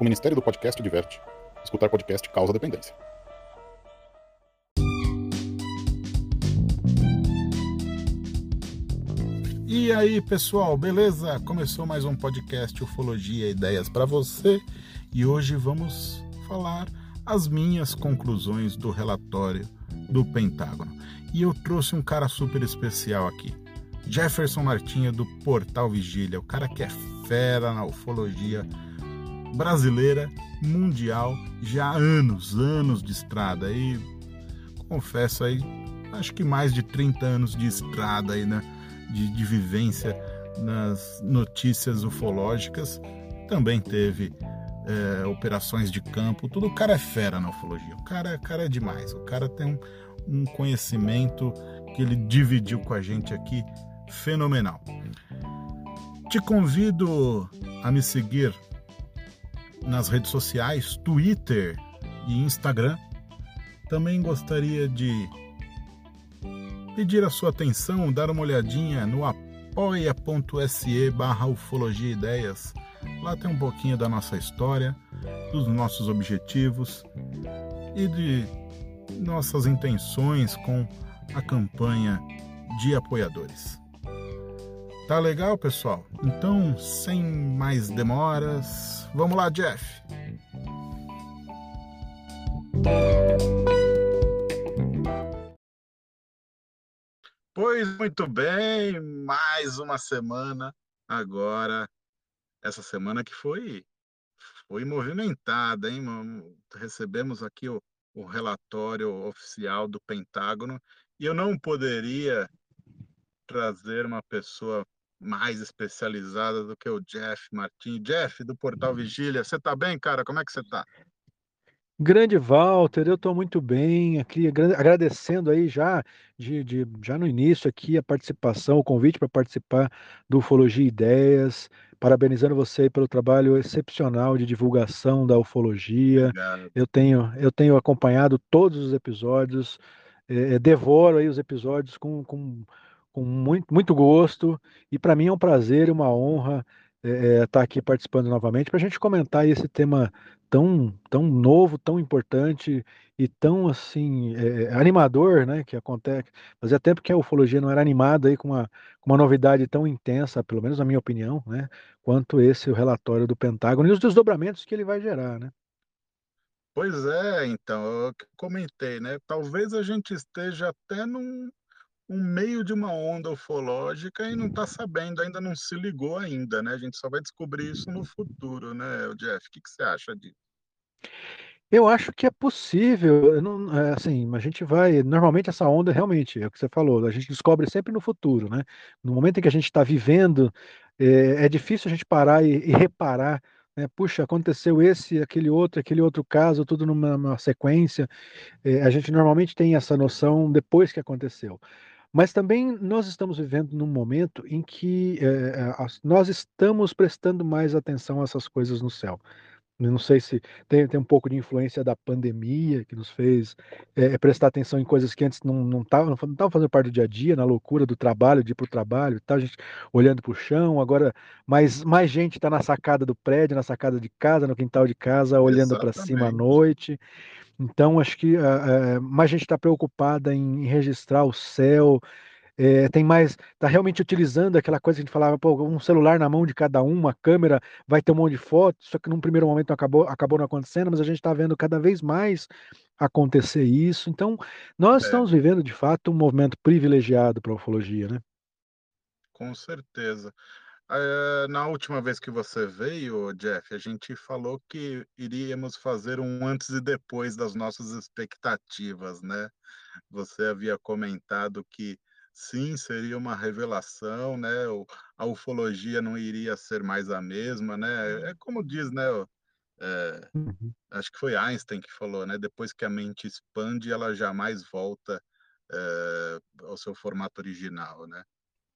O Ministério do Podcast diverte. Escutar podcast causa dependência. E aí, pessoal, beleza? Começou mais um podcast Ufologia Ideias para você e hoje vamos falar as minhas conclusões do relatório do Pentágono. E eu trouxe um cara super especial aqui. Jefferson Martinha do Portal Vigília, o cara que é fera na ufologia brasileira, mundial, já há anos, anos de estrada. E confesso aí, acho que mais de 30 anos de estrada aí, né? De, de vivência nas notícias ufológicas. Também teve é, operações de campo, tudo. O cara é fera na ufologia. O cara, cara é demais. O cara tem um, um conhecimento que ele dividiu com a gente aqui fenomenal. Te convido a me seguir nas redes sociais, Twitter e Instagram. Também gostaria de pedir a sua atenção, dar uma olhadinha no apoia.se barra ufologia ideias. Lá tem um pouquinho da nossa história, dos nossos objetivos e de nossas intenções com a campanha de apoiadores. Tá legal, pessoal? Então, sem mais demoras, vamos lá, Jeff. Pois muito bem, mais uma semana agora, essa semana que foi foi movimentada, hein? Recebemos aqui o, o relatório oficial do Pentágono e eu não poderia trazer uma pessoa mais especializada do que o Jeff Martins. Jeff, do Portal Vigília, você está bem, cara? Como é que você está? Grande Walter, eu estou muito bem aqui, agradecendo aí já de, de, já no início aqui a participação, o convite para participar do Ufologia Ideias, parabenizando você pelo trabalho excepcional de divulgação da ufologia. Obrigado. Eu tenho, eu tenho acompanhado todos os episódios, é, devoro aí os episódios com, com com muito, muito gosto, e para mim é um prazer e uma honra estar é, tá aqui participando novamente para a gente comentar esse tema tão, tão novo, tão importante e tão assim é, animador, né, que acontece. Fazia tempo que a ufologia não era animada aí com uma, com uma novidade tão intensa, pelo menos na minha opinião, né, quanto esse o relatório do Pentágono e os desdobramentos que ele vai gerar, né? Pois é, então, eu comentei, né? Talvez a gente esteja até num, um meio de uma onda ufológica e não está sabendo, ainda não se ligou ainda, né? A gente só vai descobrir isso no futuro, né, Jeff? O que, que você acha disso? Eu acho que é possível, não, é, assim, a gente vai, normalmente essa onda realmente, é o que você falou, a gente descobre sempre no futuro, né? No momento em que a gente está vivendo, é, é, difícil a gente parar e, e reparar, né? Puxa, aconteceu esse, aquele outro, aquele outro caso, tudo numa, numa sequência. É, a gente normalmente tem essa noção depois que aconteceu. Mas também nós estamos vivendo num momento em que eh, nós estamos prestando mais atenção a essas coisas no céu. Eu não sei se tem, tem um pouco de influência da pandemia que nos fez é, prestar atenção em coisas que antes não estavam não não fazendo parte do dia a dia, na loucura do trabalho, de ir para o trabalho, tá, a gente olhando para o chão, agora mais, mais gente está na sacada do prédio, na sacada de casa, no quintal de casa, olhando para cima à noite. Então, acho que uh, mais gente está preocupada em, em, registrar o céu, é, tem mais, está realmente utilizando aquela coisa que a gente falava, pô, um celular na mão de cada um, uma câmera, vai ter um monte de fotos, só que num primeiro momento acabou, acabou não acontecendo, mas a gente está vendo cada vez mais acontecer isso. Então, nós é. estamos vivendo, de fato, um movimento privilegiado para a ufologia, né? Com certeza. Eh, na última vez que você veio, Jeff, a gente falou que iríamos fazer um antes e depois das nossas expectativas, né? Você havia comentado que sim, seria uma revelação, né? A ufologia não iria ser mais a mesma, né? É como diz, né? É, acho que foi Einstein que falou, né? Depois que a mente expande, ela jamais volta é, ao seu formato original, né?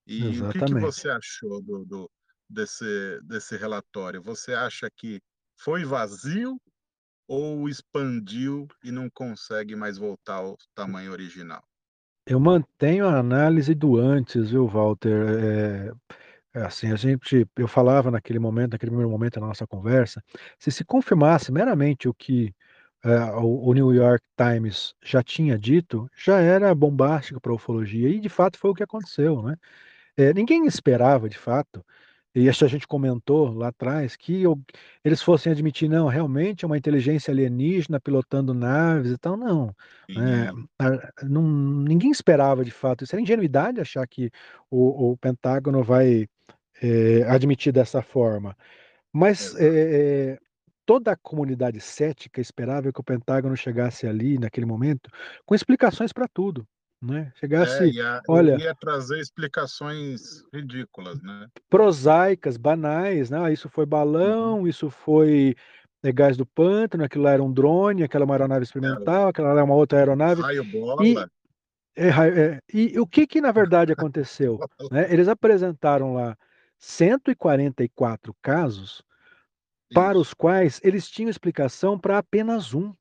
E o que, que você achou do, do, desse, desse relatório? Você acha que foi vazio ou expandiu e não consegue mais voltar ao tamanho original? Eu mantenho a análise do antes, viu, Walter? É, É assim, a gente, eu falava naquele momento, naquele primeiro momento da nossa conversa, se se confirmasse meramente o que é, o, o New York Times já tinha dito, já era bombástico para a ufologia, e de fato foi o que aconteceu, né? É, ninguém esperava, de fato, e isso a gente comentou lá atrás, que eu, eles fossem admitir, não, realmente é uma inteligência alienígena pilotando naves e tal, não. É, a, não ninguém esperava, de fato, isso era ingenuidade achar que o, o Pentágono vai é, admitir dessa forma. Mas é, toda a comunidade cética esperava que o Pentágono chegasse ali, naquele momento, com explicações para tudo. Né? Chegasse, é, ia, olha, ia trazer explicações ridículas, né? Prosaicas, banais, né? Isso foi balão, uhum. isso foi é, gás do pântano, aquilo lá era um drone, aquela é uma aeronave experimental, aquela era uma outra aeronave. Raio bola. E, é, é, e o que que na verdade aconteceu? né? Eles apresentaram lá 144 casos para os quais eles tinham explicação para apenas um.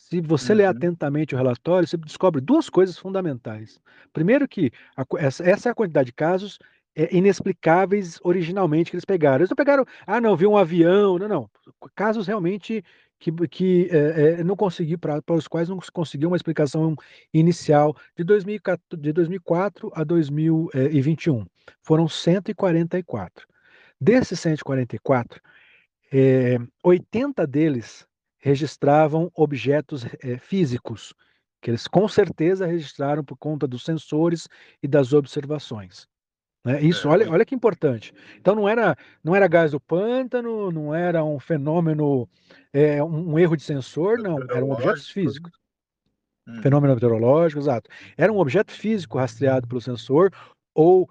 Se você uhum. lê atentamente o relatório, você descobre duas coisas fundamentais. Primeiro que a, essa, é a quantidade de casos é, inexplicáveis originalmente que eles pegaram. Eles não pegaram, ah, não, viu um avião, não, não. Casos realmente que, que é, é, não conseguiu, para os quais não conseguiu uma explicação inicial de, 2004, de 2004 a 2021. Foram 144. Desses 144, é, 80 deles registravam objetos é, físicos, que eles com certeza registraram por conta dos sensores e das observações. Né? Isso, olha, olha que importante. Então não era, não era gás do pântano, não era um fenômeno, é, um, um erro de sensor, não, eram objetos físicos. Hum. Fenômeno meteorológico, exato. Era um objeto físico rastreado pelo sensor ou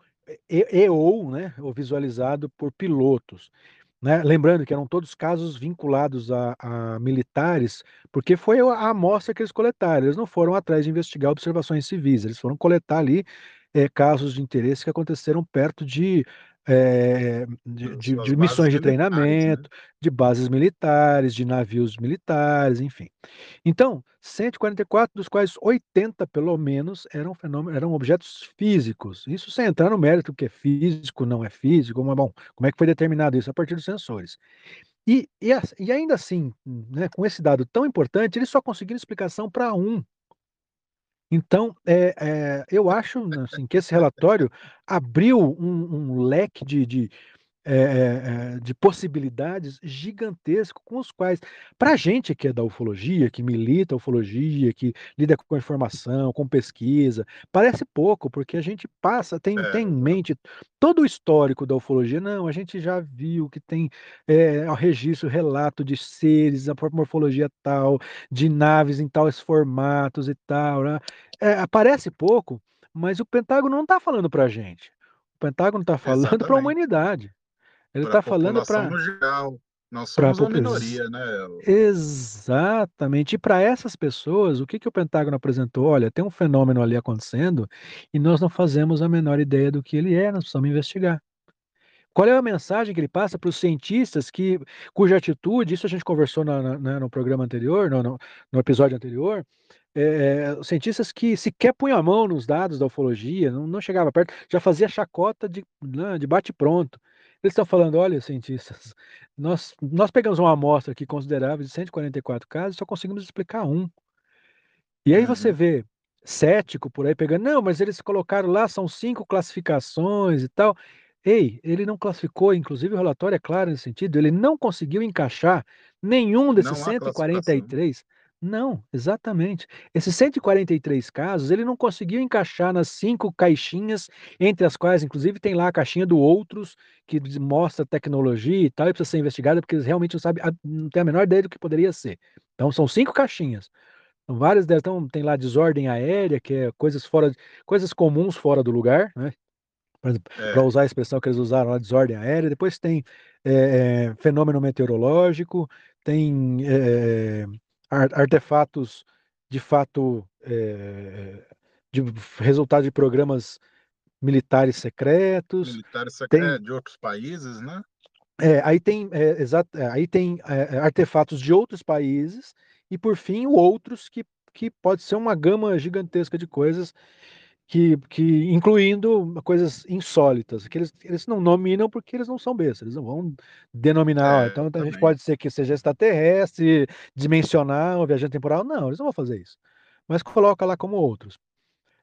e, e ou, né, ou visualizado por pilotos. Né? Lembrando que eram todos casos vinculados a, a, militares, porque foi a amostra que eles coletaram. Eles não foram atrás de investigar observações civis, eles foram coletar ali é, casos de interesse que aconteceram perto de, é, de, de, de missões de né? treinamento, né? de bases militares, de navios militares, enfim. Então, 144, dos quais 80, pelo menos, eram fenômenos, eram objetos físicos. Isso sem entrar no mérito que é físico, não é físico, mas bom, como é que foi determinado isso? A partir dos sensores. E, e, e ainda assim, né, com esse dado tão importante, eles só conseguiram explicação para um. Então, é, é, eu acho assim, que esse relatório abriu um, um leque de, de é, de possibilidades gigantesco com os quais, para a gente que é da ufologia, que milita a ufologia, que lida com informação, com pesquisa, parece pouco, porque a gente passa, tem, é. tem em mente todo o histórico da ufologia. Não, a gente já viu que tem é, registro, relato de seres, a morfologia tal, de naves em tais formatos e tal. Né? É, parece pouco, mas o Pentágono não está falando para a gente. O Pentágono está falando para a humanidade. Ele está falando para. Nós somos pra... uma minoria, né? Exatamente. E para essas pessoas, o que, que o Pentágono apresentou? Olha, tem um fenômeno ali acontecendo e nós não fazemos a menor ideia do que ele é, nós precisamos investigar. Qual é a mensagem que ele passa para os cientistas que, cuja atitude, isso a gente conversou na, na, né, no programa anterior, no, no, no episódio anterior, é, cientistas que sequer punham a mão nos dados da ufologia, não, não chegava perto, já fazia chacota de, né, de bate-pronto. Eles estão falando, olha, cientistas, nós, nós pegamos uma amostra aqui considerável de 144 casos e só conseguimos explicar um. E aí você uhum. vê cético por aí pegando, não, mas eles colocaram lá, são cinco classificações e tal. Ei, ele não classificou, inclusive o relatório é claro nesse sentido, ele não conseguiu encaixar nenhum desses 143 não, exatamente. Esses 143 casos, ele não conseguiu encaixar nas cinco caixinhas, entre as quais, inclusive, tem lá a caixinha do outros, que mostra tecnologia e tal, e precisa ser investigada, porque eles realmente não sabem, não tem a menor ideia do que poderia ser. Então, são cinco caixinhas. Então, várias delas então, tem lá desordem aérea, que é coisas fora, coisas comuns fora do lugar, né? Para é. usar a expressão que eles usaram lá, desordem aérea. Depois tem é, fenômeno meteorológico, tem é, artefatos de fato é, de resultado de programas militares secretos. Militares secretos tem, de outros países, né? É, aí tem, é, exato, aí tem é, artefatos de outros países e por fim outros que, que pode ser uma gama gigantesca de coisas que, que incluindo coisas insólitas, que eles, eles não nominam porque eles não são bestas, eles não vão denominar, É, então a gente também. pode ser que seja extraterrestre, dimensional, viajante temporal, não, eles não vão fazer isso, mas coloca lá como outros.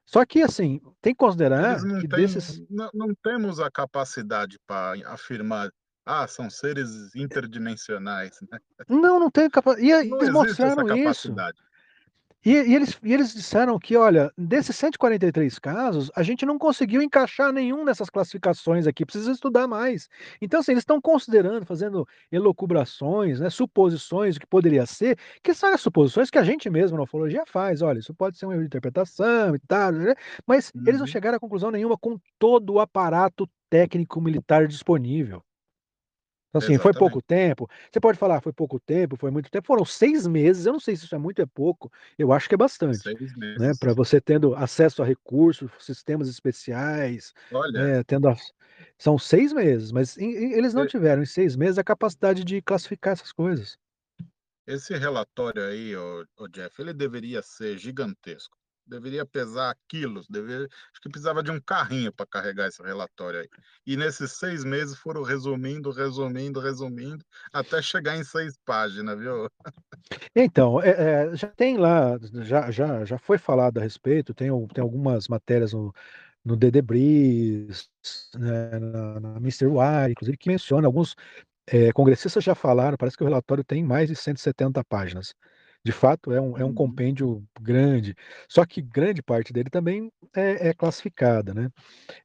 Só que, assim, tem que considerar não que têm, desses... não, não temos a capacidade para afirmar, ah, são seres interdimensionais, né? Não, não tem capacidade, e Não eles mostraram isso. E, e eles, e eles disseram que, olha, desses 143 casos, a gente não conseguiu encaixar nenhum dessas classificações aqui, precisa estudar mais. Então, assim, eles estão considerando, fazendo elucubrações, né, suposições do que poderia ser, que são as suposições que a gente mesmo na ufologia faz. Olha, isso pode ser um erro de interpretação e tal, né? mas eles não Uhum. chegaram a conclusão nenhuma com todo o aparato técnico militar disponível. Então, assim, foi pouco tempo. Você pode falar, foi pouco tempo, foi muito tempo. Foram seis meses. Eu não sei se isso é muito ou é pouco. Eu acho que é bastante, Seis né? Para meses. você tendo acesso a recursos, sistemas especiais, Olha, né? Tendo as... São seis meses, mas em- em- eles não tiveram em seis meses a capacidade de classificar essas coisas. esse relatório aí, ô Jeff, ele deveria ser gigantesco. Deveria pesar quilos. Deveria, acho que precisava de um carrinho para carregar esse relatório aí. E nesses seis meses foram resumindo, resumindo, resumindo, até chegar em seis páginas, viu? Então, é- é, já tem lá, já, já, já foi falado a respeito, tem, tem algumas matérias no, no The Debris, né, na, na Mr. Wire, inclusive, que menciona alguns é, congressistas já falaram, parece que o relatório tem mais de 170 páginas. De fato, é um, é um Uhum. compêndio grande, só que grande parte dele também é, é classificada, né?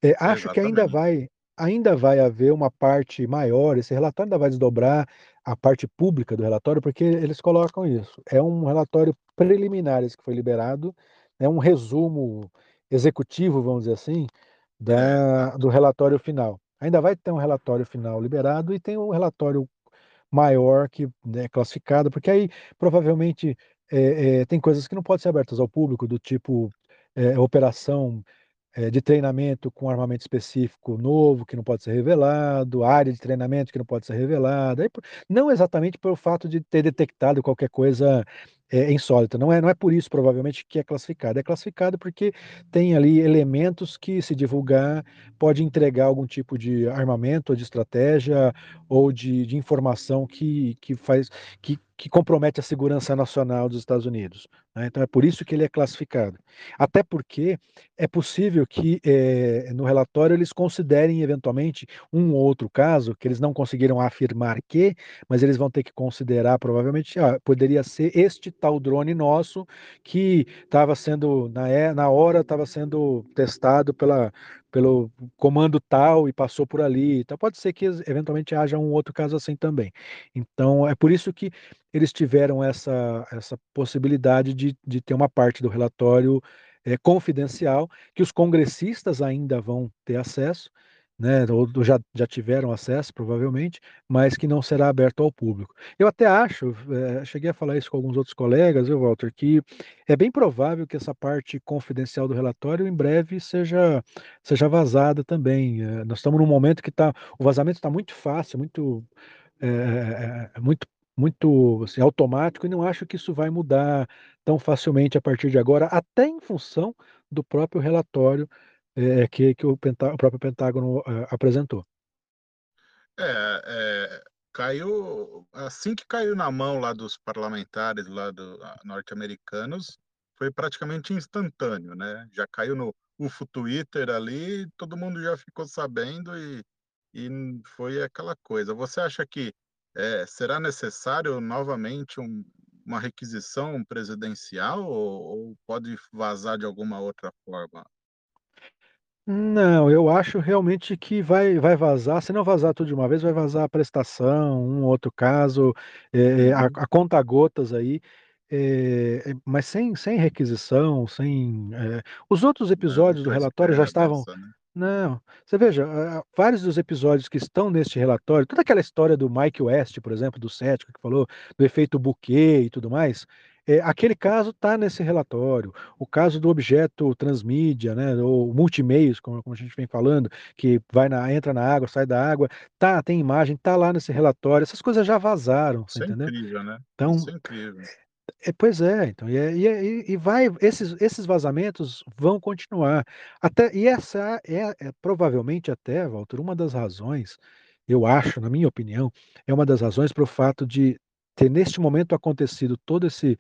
É, acho que ainda Exatamente. vai, ainda vai haver uma parte maior, esse relatório ainda vai desdobrar a parte pública do relatório, porque eles colocam isso. É um relatório preliminar esse que foi liberado, é um resumo executivo, vamos dizer assim, É, da, exato. do relatório final. Ainda vai ter um relatório final liberado e tem um relatório maior que é classificado, porque aí provavelmente é, é, tem coisas que não podem ser abertas ao público, do tipo é, operação é, de treinamento com armamento específico novo, que não pode ser revelado, área de treinamento que não pode ser revelada, não exatamente pelo fato de ter detectado qualquer coisa é, insólita, não é, não é por isso provavelmente que é classificado, é classificado porque tem ali elementos que se divulgar pode entregar algum tipo de armamento, ou de estratégia, ou de, de informação que, que faz, que, que compromete a segurança nacional dos Estados Unidos. né? Então é por isso que ele é classificado. Até porque é possível que eh, no relatório eles considerem eventualmente um ou outro caso que eles não conseguiram afirmar que, mas eles vão ter que considerar provavelmente, ah, poderia ser este tal drone nosso que estava sendo na, é, na hora estava sendo testado pela pelo comando tal e passou por ali. Então pode ser que eventualmente haja um outro caso assim também. Então é por isso que eles tiveram essa, essa possibilidade de, de ter uma parte do relatório é, confidencial que os congressistas ainda vão ter acesso, né, ou já, já tiveram acesso, provavelmente, mas que não será aberto ao público. Eu até acho, é, cheguei a falar isso com alguns outros colegas, viu, Walter, que é bem provável que essa parte confidencial do relatório em breve seja, seja vazada também. É, nós estamos num momento que tá, o vazamento está muito fácil, muito, é, muito muito assim, automático e não acho que isso vai mudar tão facilmente a partir de agora, até em função do próprio relatório é, que, que o, o próprio Pentágono é, apresentou. É, é, caiu assim que caiu na mão lá dos parlamentares lá do ah, norte-americanos, foi praticamente instantâneo, né? Já caiu no UFO Twitter ali, todo mundo já ficou sabendo e, e foi aquela coisa. Você acha que é, será necessário novamente um- uma requisição presidencial ou, ou pode vazar de alguma outra forma? Não, eu acho realmente que vai, vai vazar. Se não vazar tudo de uma vez, vai vazar a prestação, um outro caso, é, é, a, Uhum. a conta-gotas aí, é, é, mas sem, sem requisição, sem. os outros episódios do relatório já estavam. né? Não, você veja, vários dos episódios que estão neste relatório, toda aquela história do Mike West, por exemplo, do cético, que falou do efeito buquê e tudo mais, é, aquele caso está nesse relatório. O caso do objeto transmídia, né, ou multimeios, como, como a gente vem falando, que vai na, entra na água, sai da água, tá, tem imagem, tá lá nesse relatório. Essas coisas já vazaram, Isso é entendeu? incrível, né? Então, Isso é incrível. É, pois é, então, e, é, e, e vai, esses, esses vazamentos vão continuar. Até, e essa é, é, provavelmente até, Walter, uma das razões, eu acho, na minha opinião, é uma das razões para o fato de ter neste momento acontecido todo esse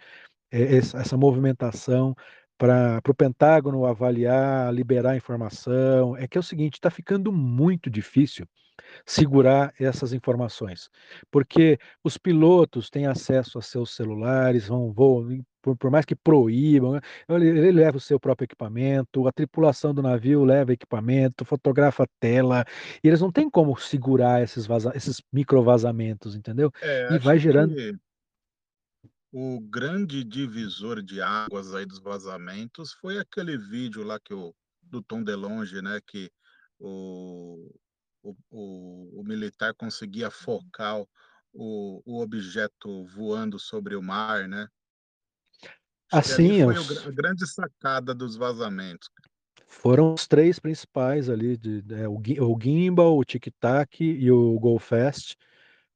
é, essa movimentação para o Pentágono avaliar, liberar informação, é que é o seguinte, está ficando muito difícil segurar essas informações, porque os pilotos têm acesso a seus celulares, vão por, por mais que proíbam, né, ele, ele, leva o seu próprio equipamento, a tripulação do navio leva equipamento, fotografa a tela, e eles não têm como segurar esses, vaza, esses microvazamentos, entendeu? É, e vai gerando o grande divisor de águas aí dos vazamentos foi aquele vídeo lá que o do Tom DeLonge, né, que o, o, o, o militar conseguia focar o, o objeto voando sobre o mar, né? Assim foi os... a grande sacada dos vazamentos. Foram os três principais ali, de, de, é, o, o Gimbal, o Tic Tac e o Go Fast,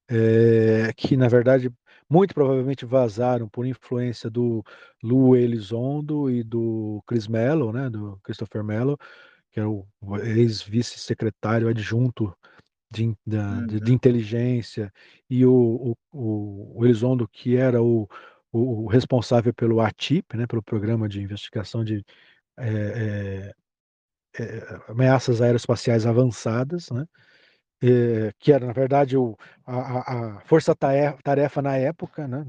é, que na verdade muito provavelmente vazaram por influência do Lou Elizondo e do Chris Mello, né, do Christopher Mello, que é o ex-vice-secretário adjunto de, uhum. de, de, inteligência, e o, o, o, Elizondo, que era o, o, responsável pelo ATIP, né, pelo Programa de Investigação de é, é, Ameaças Aeroespaciais Avançadas, né, que era, na verdade, o, a, a força-tarefa na época, né?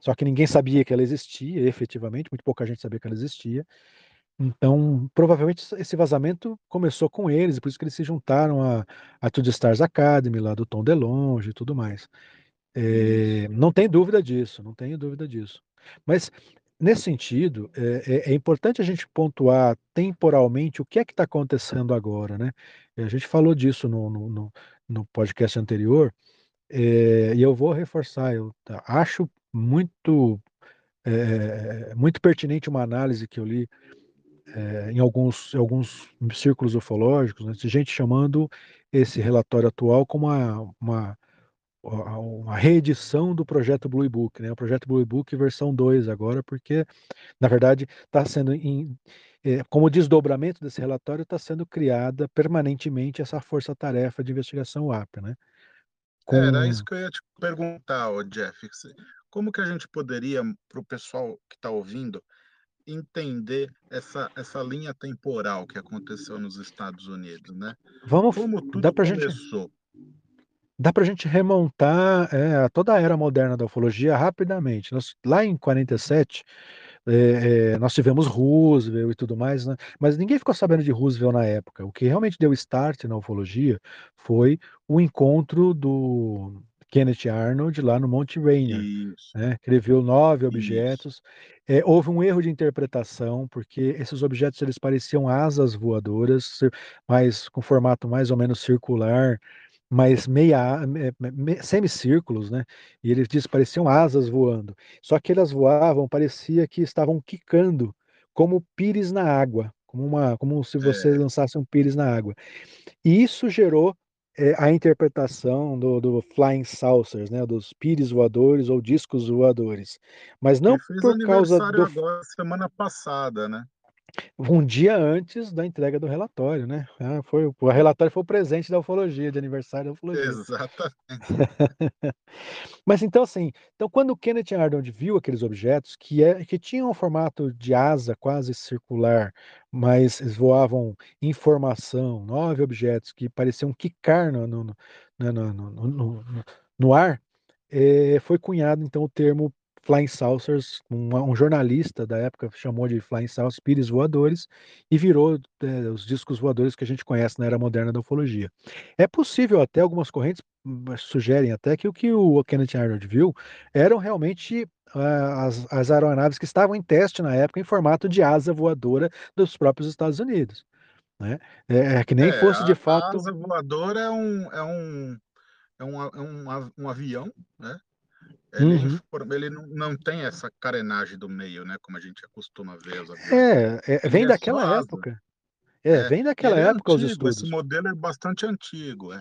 só que ninguém sabia que ela existia, efetivamente, muito pouca gente sabia que ela existia. Então, provavelmente esse vazamento começou com eles, por isso que eles se juntaram a, a The Stars Academy, lá do Tom DeLonge e tudo mais. É, não tem dúvida disso, não tenho dúvida disso. Mas, nesse sentido, é, é, é importante a gente pontuar temporalmente o que é que está acontecendo agora, né? A gente falou disso no, no, no podcast anterior, é, e eu vou reforçar, eu acho muito, muito pertinente uma análise que eu li em alguns, alguns círculos ufológicos, né, gente chamando esse relatório atual como uma, uma, uma reedição do projeto Blue Book, né? o projeto Blue Book versão 2 agora, porque, na verdade, está sendo em, é, como desdobramento desse relatório, está sendo criada permanentemente essa força-tarefa de investigação UAP, né? Com... Era isso que eu ia te perguntar, Jeff. Como que a gente poderia, para o pessoal que está ouvindo, entender essa, essa linha temporal que aconteceu nos Estados Unidos, né? Vamos, Como tudo dá pra começou. Gente, dá para a gente remontar é, toda a era moderna da ufologia rapidamente. Nós, lá em 47, é, é, nós tivemos Roosevelt e tudo mais, né? mas ninguém ficou sabendo de Roosevelt na época. O que realmente deu start na ufologia foi o encontro do Kenneth Arnold lá no Monte Rainier, né? viu nove objetos. É, houve um erro de interpretação, porque esses objetos eles pareciam asas voadoras, mas com formato mais ou menos circular, mas meia, me, semicírculos, né? E eles diz pareciam asas voando. Só que elas voavam, parecia que estavam quicando, como pires na água, como uma, como se você é. lançasse um pires na água. E isso gerou é, a interpretação do, do, flying saucers, né? Dos pires voadores ou discos voadores. Mas não por causa do agora, semana passada, né? Um dia antes da entrega do relatório, né? Ah, foi, o relatório foi o presente da ufologia, de aniversário da ufologia. Exatamente. Mas então, assim, então quando o Kenneth Arnold viu aqueles objetos que, é, que tinham um formato de asa quase circular, mas voavam informação, nove objetos que pareciam quicar no, no, no, no, no ar, é, foi cunhado então o termo Flying Saucers, um, um, jornalista da época chamou de Flying Saucers, pires voadores, e virou é, os discos voadores que a gente conhece na era moderna da ufologia. É possível até, algumas correntes hum, sugerem até que o que o Kenneth Arnold viu eram realmente uh, as, as aeronaves que estavam em teste na época em formato de asa voadora dos próprios Estados Unidos. Né? É, é que nem é, fosse de fato. A asa voadora é um, é um, é um, é um, um avião, né? Ele, uhum. ele não, não, tem essa carenagem do meio, né? Como a gente acostuma ver. É, é, vem é daquela época. É, é, vem daquela é época antigo, os estudos. Esse modelo é bastante antigo, é.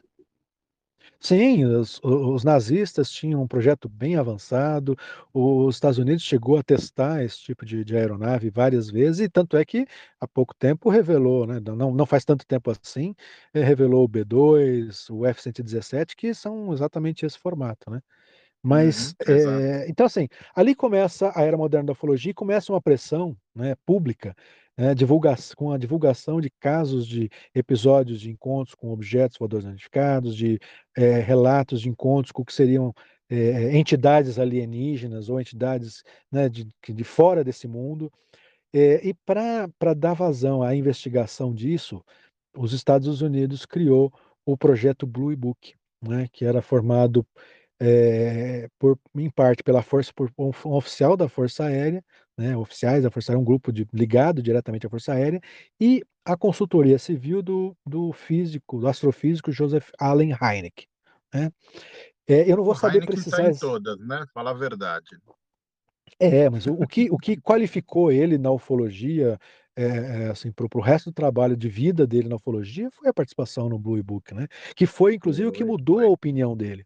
Sim, os, os, nazistas tinham um projeto bem avançado, os Estados Unidos chegou a testar esse tipo de, de aeronave várias vezes, e tanto é que há pouco tempo revelou, né, não, não faz tanto tempo assim, eh, revelou o B-2, o F-117, que são exatamente esse formato, né? Mas, uhum, é, então assim, ali começa a era moderna da ufologia e começa uma pressão né, pública né, divulga com a divulgação de casos de episódios de encontros com objetos voadores identificados, de é, relatos de encontros com o que seriam é, entidades alienígenas ou entidades né, de, de fora desse mundo. E para dar vazão à investigação disso, os Estados Unidos criou o projeto Blue Book, né, que era formado é, por, em parte pela força, por um, oficial da Força Aérea, né, oficiais da Força Aérea, um grupo de, ligado diretamente à Força Aérea, e a consultoria civil do, do físico, do astrofísico Joseph Allen Hynek. Né? É, eu não vou o saber Heineken precisar. Tá em todas, né? Fala a verdade. É, mas o, o, que, o que qualificou ele na ufologia, é, assim, para o resto do trabalho de vida dele na ufologia, foi a participação no Blue Book, né? Que foi, inclusive, o que mudou a opinião dele.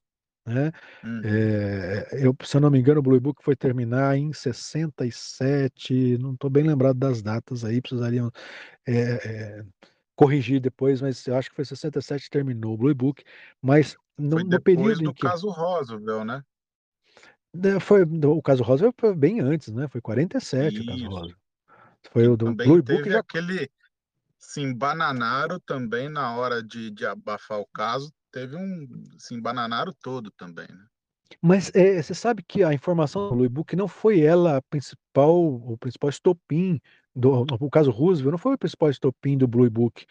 Né? Uhum. É, eu, se eu não me engano, o Blue Book foi terminar em 67, não estou bem lembrado das datas aí, precisariam é, é, corrigir depois, mas eu acho que foi 67 que terminou o Blue Book, mas no, foi no período do que... caso Roosevelt, né? Foi, o caso Roosevelt foi bem antes, né? Foi 47 Isso. o caso Roosevelt. Foi o do também Blue Book já... aquele se embananaram também na hora de, de abafar o caso, teve um se embananaram todo também, né? Mas é, você sabe que a informação do Blue Book não foi ela a principal, o principal estopim do o caso Roosevelt não foi o principal estopim do Blue Book.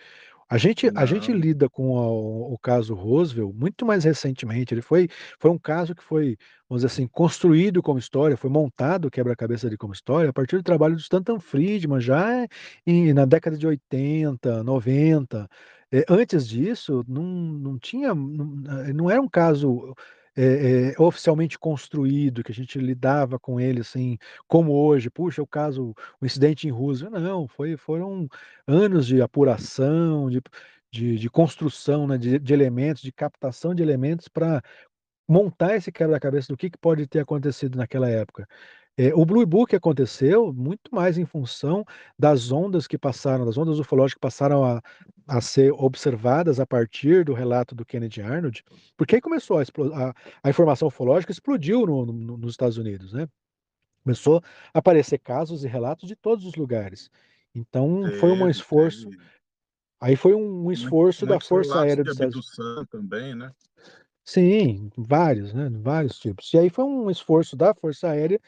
A gente, a gente lida com a, o caso Roosevelt muito mais recentemente. Ele foi, foi um caso que foi, vamos dizer assim, construído como história, foi montado quebra-cabeça de como história a partir do trabalho do Stanton Friedman, já em, na década de 80, 90. É, antes disso, não, não tinha, não, não era um caso é, é, oficialmente construído, que a gente lidava com ele assim, como hoje, puxa, o caso, o incidente em Rússia, não, foi, foram anos de apuração, de, de, de construção né, de, de, elementos, de captação de elementos para montar esse quebra-cabeça do que, que pode ter acontecido naquela época. É, o Blue Book aconteceu muito mais em função das ondas que passaram, das ondas ufológicas que passaram a, a ser observadas a partir do relato do Kennedy Arnold, porque aí começou a, a, a informação ufológica explodiu no, no, nos Estados Unidos, né? Começou a aparecer casos e relatos de todos os lugares. Então teve, foi um esforço. Teve. Aí foi um esforço da Força Aérea dos Estados Unidos. também, né? Sim, vários, né? Vários tipos. E aí foi um esforço da Força Aérea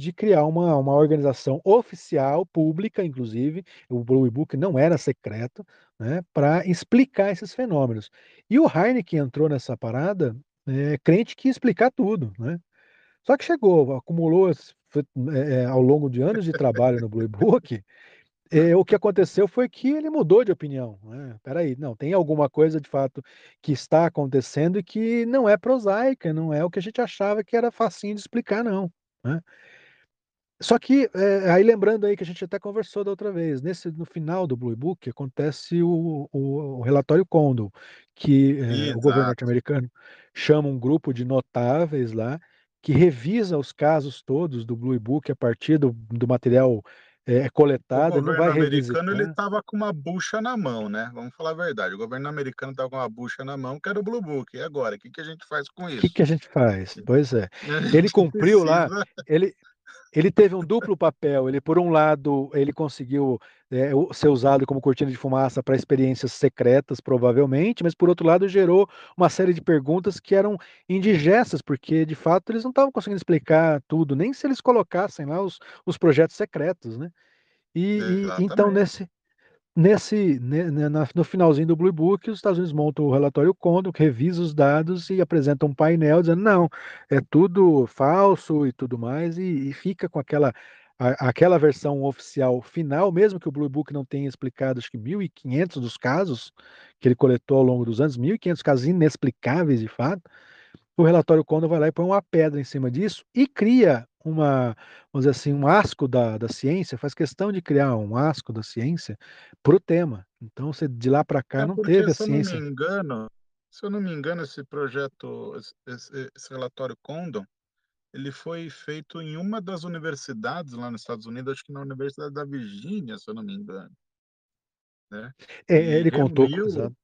de criar uma, uma organização oficial, pública, inclusive, o Blue Book não era secreto, né, para explicar esses fenômenos. E o Heineken entrou nessa parada é, crente que ia explicar tudo, né? Só que chegou, acumulou é, ao longo de anos de trabalho no Blue Book, é, o que aconteceu foi que ele mudou de opinião. Né? Peraí, não, tem alguma coisa de fato que está acontecendo e que não é prosaica, não é o que a gente achava que era facinho de explicar, não. Né? Só que, é, aí lembrando aí que a gente até conversou da outra vez, nesse, no final do Blue Book acontece o, o, o relatório Condon, que é, o governo norte-americano chama um grupo de notáveis lá, que revisa os casos todos do Blue Book a partir do, do material é, coletado. O governo americano ele estava com uma bucha na mão, né? Vamos falar a verdade. O governo americano estava com uma bucha na mão, que era o Blue Book. E agora, o que, que a gente faz com isso? O que, que a gente faz? Pois é. Ele cumpriu precisa... lá, ele, ele teve um duplo papel. Ele, por um lado, ele conseguiu é, ser usado como cortina de fumaça para experiências secretas, provavelmente, mas por outro lado gerou uma série de perguntas que eram indigestas, porque de fato eles não estavam conseguindo explicar tudo, nem se eles colocassem lá os, os projetos secretos, né? E, e então nesse Nesse, no finalzinho do Blue Book, os Estados Unidos montam o relatório Condon, que revisa os dados e apresenta um painel dizendo não, é tudo falso e tudo mais, e, e fica com aquela, a, aquela versão oficial final, mesmo que o Blue Book não tenha explicado, acho que 1.500 dos casos que ele coletou ao longo dos anos, 1.500 casos inexplicáveis de fato, o relatório Condon vai lá e põe uma pedra em cima disso e cria uma, vamos dizer assim, um asco da, da ciência, faz questão de criar um asco da ciência para o tema. Então, você de lá para cá é não teve a se ciência. Se não me engano, Se eu não me engano, esse projeto, esse, esse relatório Condon, ele foi feito em uma das universidades lá nos Estados Unidos, acho que na Universidade da Virgínia, se eu não me engano. Né? É, ele contou, reuniu,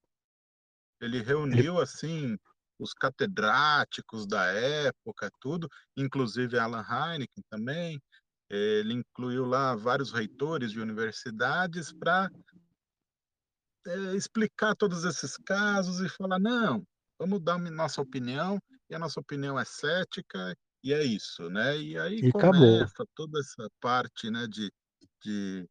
ele reuniu assim os catedráticos da época, tudo, inclusive Alan Heineken também. Ele incluiu lá vários reitores de universidades para é, explicar todos esses casos e falar: não, vamos dar nossa opinião, e a nossa opinião é cética, e é isso, né? E aí e começa acabou. toda essa parte né, de, de,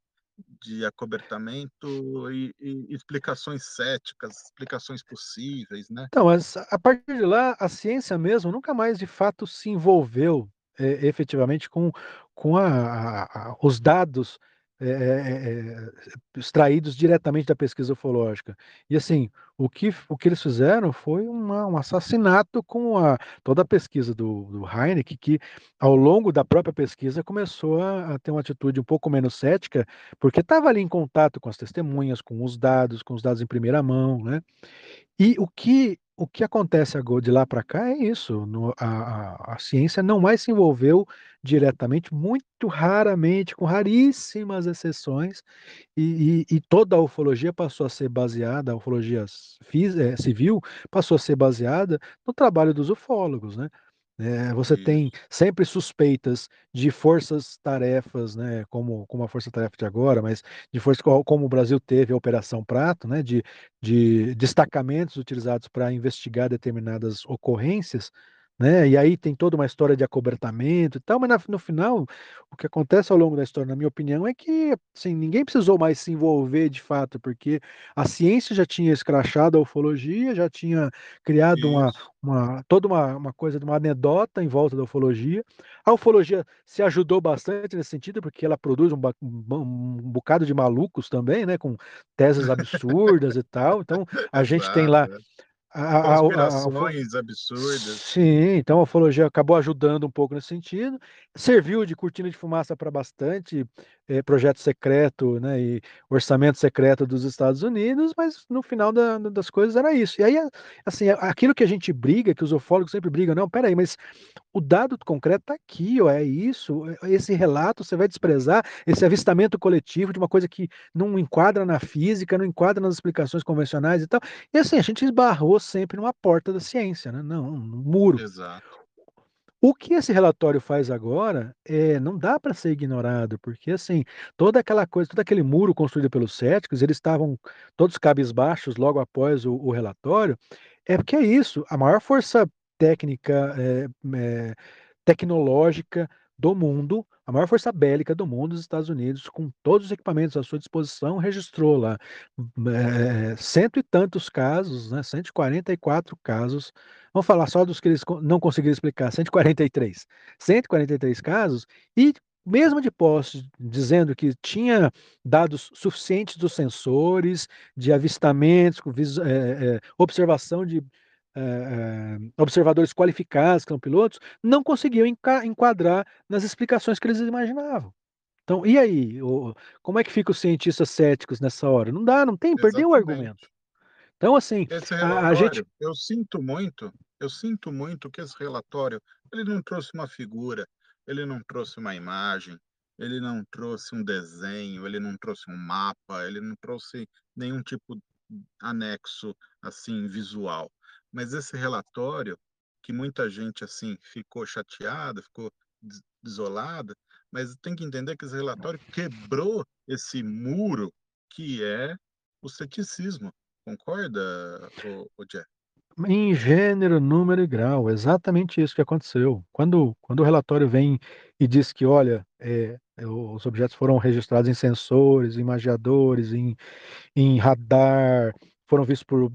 de acobertamento e, e, explicações céticas, explicações possíveis, né? Então, a partir de lá, a ciência mesmo nunca mais de fato se envolveu é, efetivamente com, com a, a, os dados é, é, extraídos diretamente da pesquisa ufológica. E assim, o que, o que eles fizeram foi uma, um assassinato com a, toda a pesquisa do, do Heineck, que ao longo da própria pesquisa começou a, a ter uma atitude um pouco menos cética, porque estava ali em contato com as testemunhas, com os dados, com os dados em primeira mão, né? E o que o que acontece agora de lá para cá é isso, no, a, a, a, ciência não mais se envolveu diretamente, muito raramente, com raríssimas exceções, e, e, e toda a ufologia passou a ser baseada, a ufologia é, civil passou a ser baseada no trabalho dos ufólogos, né? É, você tem sempre suspeitas de forças-tarefas, né, como, como a força-tarefa de agora, mas de força como o Brasil teve a Operação Prato, né, de, de destacamentos utilizados para investigar determinadas ocorrências, né? E aí tem toda uma história de acobertamento e tal, mas no final, o que acontece ao longo da história, na minha opinião, é que assim, ninguém precisou mais se envolver de fato, porque a ciência já tinha escrachado a ufologia, já tinha criado uma, uma, toda uma, uma coisa de uma anedota em volta da ufologia. A ufologia se ajudou bastante nesse sentido, porque ela produz um, um, um bocado de malucos também, né? Com teses absurdas e tal. Então, a gente tem lá é. A, Conspirações a, a, absurdas. Sim, então a ufologia acabou ajudando um pouco nesse sentido. Serviu de cortina de fumaça para bastante é, projeto secreto né, e orçamento secreto dos Estados Unidos, mas no final da, das coisas era isso. E aí, assim, aquilo que a gente briga, que os ufólogos sempre brigam, não, peraí, mas o dado concreto está aqui, ó, é isso, esse relato você vai desprezar, esse avistamento coletivo de uma coisa que não enquadra na física, não enquadra nas explicações convencionais e tal. E assim, a gente esbarrou sempre numa porta da ciência, né? Não, um muro. Exato. O que esse relatório faz agora é, não dá para ser ignorado, porque assim, toda aquela coisa, todo aquele muro construído pelos céticos, eles estavam todos cabisbaixos logo após o, o relatório, é porque é isso, a maior força técnica, é, é, tecnológica do mundo, a maior força bélica do mundo, os Estados Unidos, com todos os equipamentos à sua disposição, registrou lá é, cento e tantos casos, né, 144 casos. Vamos falar só dos que eles não conseguiram explicar, 143. 143 casos, e mesmo de posse, dizendo que tinha dados suficientes dos sensores, de avistamentos, é, é, observação de é, observadores qualificados, que são pilotos, não conseguiam enquadrar nas explicações que eles imaginavam. Então, e aí? Como é que ficam os cientistas céticos nessa hora? Não dá, não tem, Exatamente. perdeu o argumento. Então, assim, relatório, a, gente. Eu sinto muito, eu sinto muito que esse relatório ele não trouxe uma figura, ele não trouxe uma imagem, ele não trouxe um desenho, ele não trouxe um mapa, ele não trouxe nenhum tipo anexo assim visual. Mas esse relatório, que muita gente assim ficou chateada, ficou desolada, mas tem que entender que esse relatório quebrou esse muro que é o ceticismo. Concorda, o, o Jeff? Em gênero, número e grau, exatamente isso que aconteceu. Quando, quando o relatório vem e diz que, olha, é, os objetos foram registrados em sensores, em imagiadores, em, em radar, foram vistos por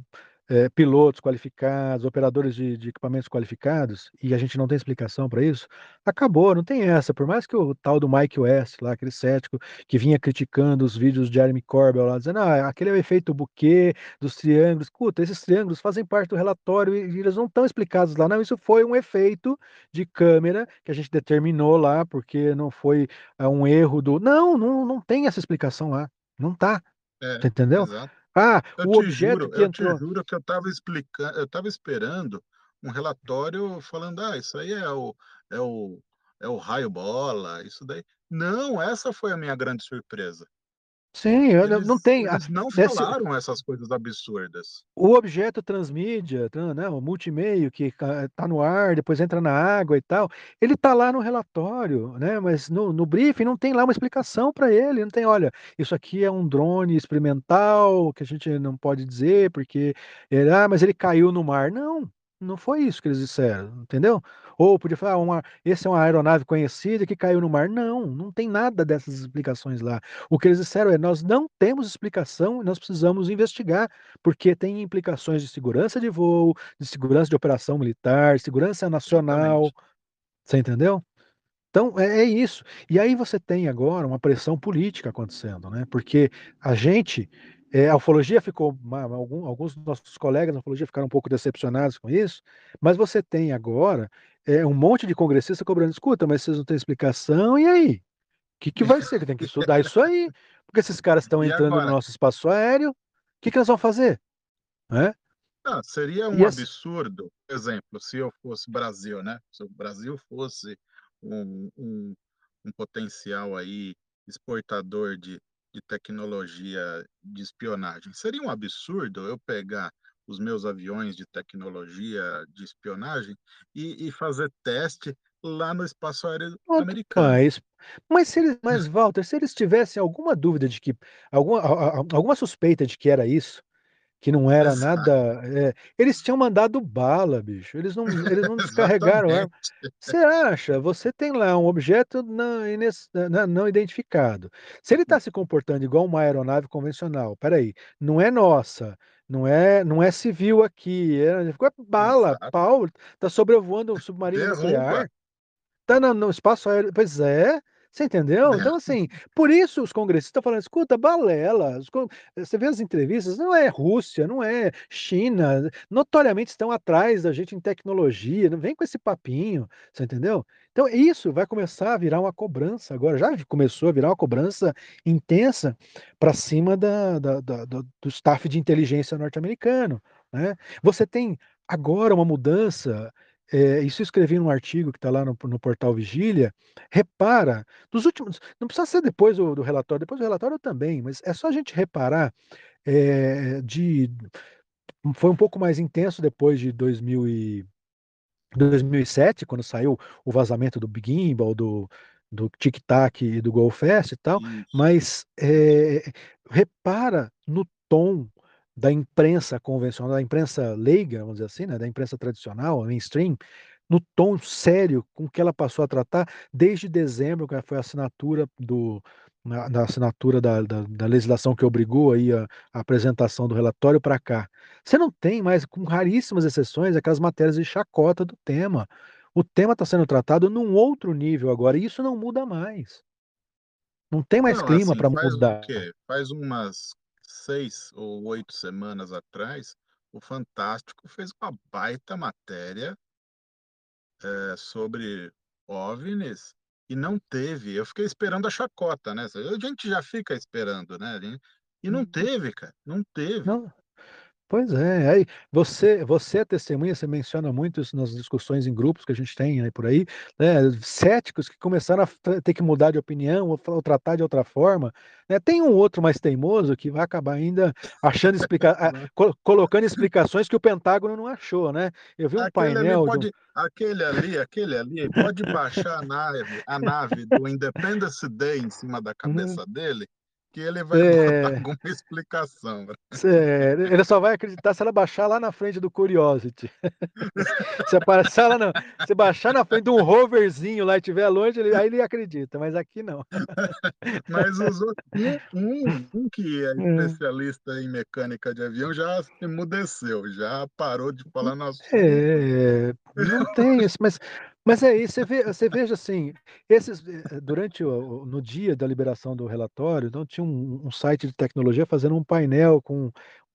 é, pilotos qualificados, operadores de, de, equipamentos qualificados, e a gente não tem explicação para isso, acabou, não tem essa. Por mais que o tal do Mike West, lá, aquele cético que vinha criticando os vídeos de Jeremy Corbell lá, dizendo, ah, aquele é o efeito buquê dos triângulos. Escuta, esses triângulos fazem parte do relatório e eles não estão explicados lá. Não, isso foi um efeito de câmera que a gente determinou lá, porque não foi é, um erro do. Não, não, não tem essa explicação lá. Não tá. É, entendeu? Exato. Ah, Eu o te objeto juro, que eu te entrou. juro que eu estava explicando, eu estava esperando um relatório falando: "Ah, isso aí é o é o é o raio bola, isso daí". Não, essa foi a minha grande surpresa. Sim, eu não Eles tem eles não nesse falaram essas coisas absurdas. o objeto transmídia, tran né, o multimeio que ca tá no ar, depois entra na água e tal, ele tá lá no relatório, né, mas no no briefing não tem lá uma explicação para ele, não tem: "Olha, isso aqui é um drone experimental que a gente não pode dizer porque ele ah, mas ele caiu no mar". Não, não foi isso que eles disseram, entendeu? Ou podia falar: "Ah, uma esse é uma aeronave conhecida que caiu no mar". Não, não tem nada dessas explicações lá. O que eles disseram é: "Nós não temos explicação e nós precisamos investigar". Porque tem implicações de segurança de voo, de segurança de operação militar, segurança nacional, Exatamente. você entendeu? Então é é isso. E aí você tem agora uma pressão política acontecendo, né, porque a gente, eh, a ufologia ficou algum alguns dos nossos colegas da ufologia ficaram um pouco decepcionados com isso, mas você tem agora, eh, um monte de congressista cobrando: "Escuta, mas vocês não têm explicação, e aí? Que que vai ser? Que tem que estudar isso aí, porque esses caras estão entrando no agora? nosso espaço aéreo, que que nós vamos fazer?"? Ah, seria um absurdo, por exemplo, se eu fosse Brasil, né, se o Brasil fosse um um um potencial aí exportador de de tecnologia de espionagem, seria um absurdo eu pegar os meus aviões de tecnologia de espionagem e e fazer teste lá no espaço aéreo americano. faz. Mas se eles mas Walter, se eles tivessem alguma dúvida de que alguma alguma suspeita de que era isso, que não era nada eh, eles tinham mandado bala bicho, eles não eles não descarregaram arma. Você acha, você tem lá um objeto não ines não não identificado. Se ele está se comportando igual uma aeronave convencional, espera aí, não é nossa, não é não é civil aqui, é bala, Exato. pau, tá sobrevoando um submarino Derruba, nuclear. Tá no no espaço aéreo pois é, você entendeu? Então, assim, por isso os congressistas estão falando: "Escuta, balela", con você vê as entrevistas, não é Rússia, não é China, notoriamente estão atrás da gente em tecnologia, não vem com esse papinho, você entendeu? Então isso vai começar a virar uma cobrança agora, já começou a virar uma cobrança intensa pra cima da da da do do staff de inteligência norte-americano, né. Você tem agora uma mudança eh, isso eu escrevi num artigo que está lá no no portal Vigília, repara, dos últimos não precisa ser depois do do relatório, depois do relatório também, mas é só a gente reparar, eh, de foi um pouco mais intenso depois de 2000 e 2007, quando saiu o vazamento do Big Gimbal, do do Tic Tac e do Golfest e tal, mas, eh, repara no tom da imprensa convencional, da imprensa leiga, vamos dizer assim, né, da imprensa tradicional, mainstream, no tom sério com que ela passou a tratar desde dezembro, que foi a assinatura do na da assinatura da da da legislação que obrigou aí a a apresentação do relatório para cá. Você não tem mais, com raríssimas exceções, aquelas matérias de chacota do tema. O tema está sendo tratado num outro nível agora, e isso não muda mais. Não tem mais Não, clima assim, para mudar. quê? Faz umas 6 ou 8 semanas atrás, o Fantástico fez uma baita matéria, eh, sobre OVNIs e não teve eu fiquei esperando a chacota, né, a gente já fica esperando, né, e não Uhum. teve cara, não teve. Não Pois é, aí você você é testemunha, você menciona muito isso nas discussões em grupos que a gente tem aí por aí, né, céticos que começaram a ter que mudar de opinião ou ou tratar de outra forma, né. Tem um outro mais teimoso que vai acabar ainda achando explica a Né. co colocando explicações que o Pentágono não achou, né. Eu vi um Aquele ali painel um pode aquele ali aquele ali pode baixar a nave a nave do Independence Day em cima da uhum. cabeça dele, que ele vai É. alguma explicação. Sério, ele só vai acreditar se ela baixar lá na frente do Curiosity. Se aparecer na se baixar na frente de um roverzinho lá e estiver longe, ele aí ele acredita, mas aqui não. Mas os outros um um que é Hum. especialista em mecânica de avião já se emudeceu, já parou de falar assunto. É, não tem esse mas mas é isso, você vê você veja assim, esses eh, durante o o no dia da liberação do relatório, então tinha um um site de tecnologia fazendo um painel com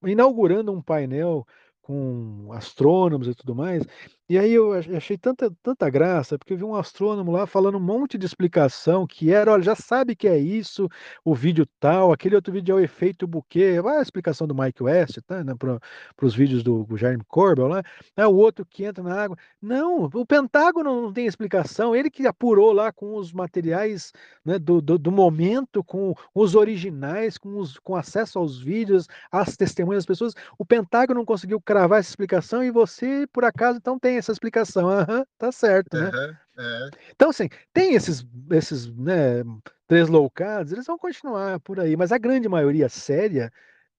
inaugurando um painel com astrônomos e tudo mais, E aí eu achei tanta, tanta graça, porque eu vi um astrônomo lá falando um monte de explicação que era, olha, já sabe que é isso, o vídeo tal, aquele outro vídeo é o efeito buquê, a explicação do Mike West, tá, né, para os vídeos do, Jeremy Corbell lá, é o outro que entra na água. Não, o Pentágono não tem explicação, ele que apurou lá com os materiais né, do, do, do, momento, com os originais, com, os, com acesso aos vídeos, às testemunhas das pessoas, o Pentágono não conseguiu cravar essa explicação e você, por acaso, então tem essa explicação. Aham, uhum, tá certo, né? Uhum. Então, assim, tem esses, esses né, três loucados, eles vão continuar por aí, mas a grande maioria séria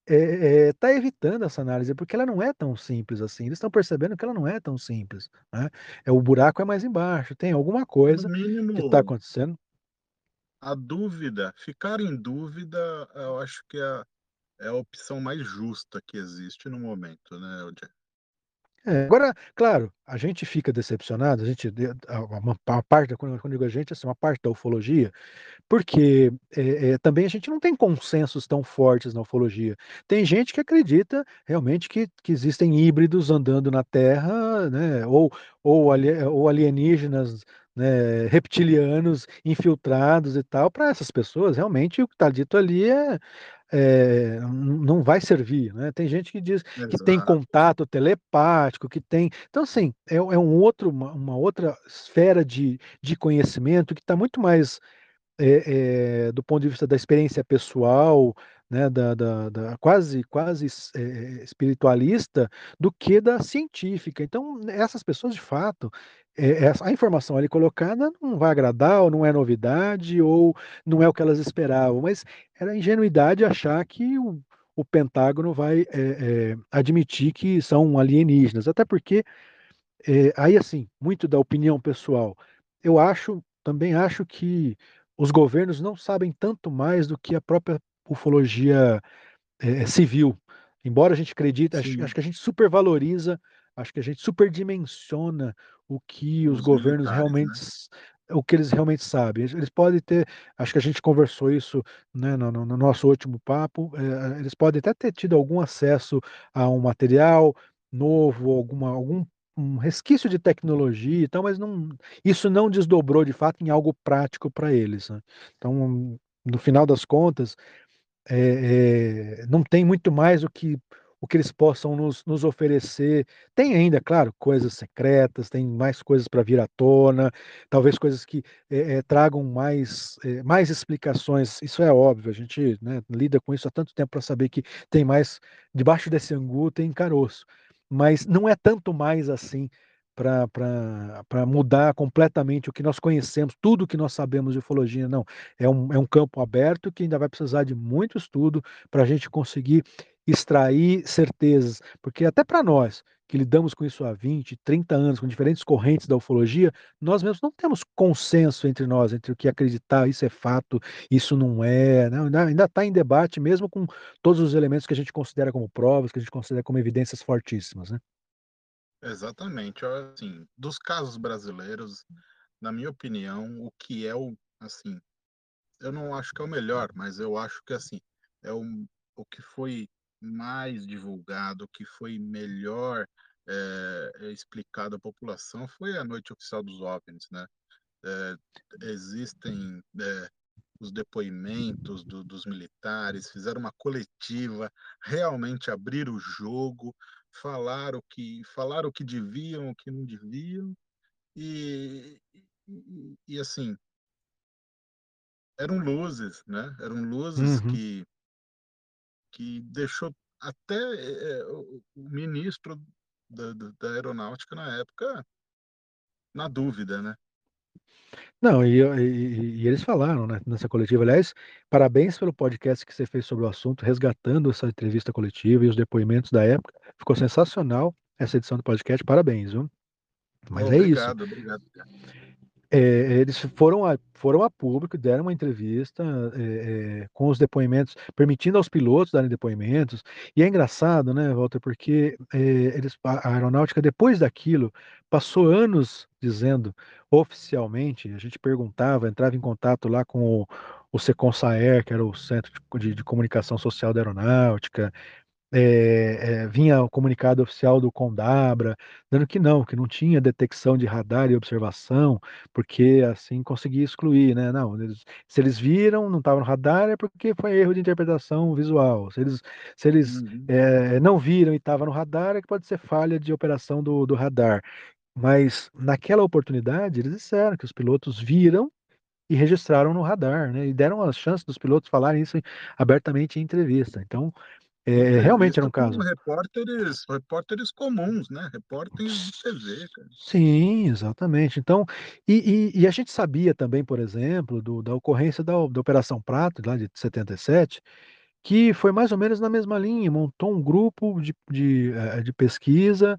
está é, é, tá evitando essa análise, porque ela não é tão simples assim. Eles estão percebendo que ela não é tão simples. Né? É, o buraco é mais embaixo, tem alguma coisa mínimo, que está acontecendo. A dúvida, ficar em dúvida, eu acho que é, é a opção mais justa que existe no momento, né, Odie? É, agora, claro, a gente fica decepcionado, a gente, uma, uma parte, quando eu digo a gente, assim, uma parte da ufologia, porque é, é, também a gente não tem consensos tão fortes na ufologia. Tem gente que acredita realmente que, que existem híbridos andando na Terra, né, ou, ou, ou alienígenas né, reptilianos infiltrados e tal, para essas pessoas, realmente o que está dito ali é, é, não vai servir. Né? Tem gente que diz Exato. que tem contato telepático, que tem. Então, assim, é, é um outro, uma, uma, outra esfera de, de conhecimento que está muito mais é, do ponto de vista da experiência pessoal, né, da, da, da quase, quase é, espiritualista, do que da científica. Então, essas pessoas, de fato, é, a informação ali colocada não vai agradar, ou não é novidade, ou não é o que elas esperavam, mas era ingenuidade achar que o, o Pentágono vai é, é, admitir que são alienígenas, até porque, aí assim, muito da opinião pessoal, eu acho, também acho que os governos não sabem tanto mais do que a própria ufologia civil, embora a gente acredite, acho, acho que a gente supervaloriza acho que a gente superdimensiona o que os, os governos realmente né? o que eles realmente sabem. Eles podem ter, acho que a gente conversou isso né, no, no, nosso último papo, é, eles podem até ter tido algum acesso a um material novo, alguma, algum um resquício de tecnologia e tal, mas não, isso não desdobrou de fato em algo prático para eles. Né? Então, no final das contas, é, é, não tem muito mais o que o que eles possam nos, nos oferecer. Tem ainda, claro, coisas secretas, tem mais coisas para vir à tona, talvez coisas que é, tragam mais, mais explicações. Isso é óbvio, a gente né, lida com isso há tanto tempo para saber que tem mais, debaixo desse angu tem caroço. Mas não é tanto mais assim para mudar completamente o que nós conhecemos, tudo o que nós sabemos de ufologia, não. É um, é um campo aberto que ainda vai precisar de muito estudo para a gente conseguir extrair certezas, porque até para nós, que lidamos com isso há 20, 30 anos, com diferentes correntes da ufologia, nós mesmos não temos consenso entre nós, entre o que acreditar, isso é fato, isso não é, né? ainda está em debate, mesmo com todos os elementos que a gente considera como provas, que a gente considera como evidências fortíssimas. Né? Exatamente. Assim, dos casos brasileiros, na minha opinião, o que é o, assim, eu não acho que é o melhor, mas eu acho que, assim, é o, o que foi mais divulgado, o que foi melhor é, explicado à população foi a Noite Oficial dos OVNIs, né? É, existem é, os depoimentos do, dos militares, fizeram uma coletiva, realmente abriram o jogo, falaram o que falaram o que deviam, o que não deviam, e, e, e assim eram luzes, né? Eram luzes uhum. que que deixou até é, o ministro da, da, aeronáutica na época na dúvida, né? Não, e, e, e, eles falaram né, nessa coletiva. Aliás, parabéns pelo podcast que você fez sobre o assunto, resgatando essa entrevista coletiva e os depoimentos da época. Ficou sensacional essa edição do podcast. Parabéns, viu? Mas é isso. Obrigado, obrigado. É, eles foram a, foram a público, deram uma entrevista é, é, com os depoimentos, permitindo aos pilotos darem depoimentos. E é engraçado, né, Walter, porque é, eles, a aeronáutica, depois daquilo, passou anos dizendo oficialmente, a gente perguntava, entrava em contato lá com o, o Seconsaer, que era o Centro de, de, Comunicação Social da Aeronáutica, é, é, vinha o comunicado oficial do Condabra, dando que não, que não tinha detecção de radar e observação, porque assim conseguia excluir, né? Não, eles, se eles viram, não estava no radar, é porque foi erro de interpretação visual. Se eles, se eles Uhum. é, não viram e estava no radar, é que pode ser falha de operação do, do radar. Mas naquela oportunidade, eles disseram que os pilotos viram e registraram no radar, né? E deram a chance dos pilotos falarem isso abertamente em entrevista. Então, é, realmente era um caso. repórteres, repórteres comuns, né? Repórteres de TV, cara. Sim, exatamente. Então, e, e- e a gente sabia também, por exemplo, do- da ocorrência da, da Operação Prato, lá de 77, que foi mais ou menos na mesma linha, montou um grupo de, de, eh, de pesquisa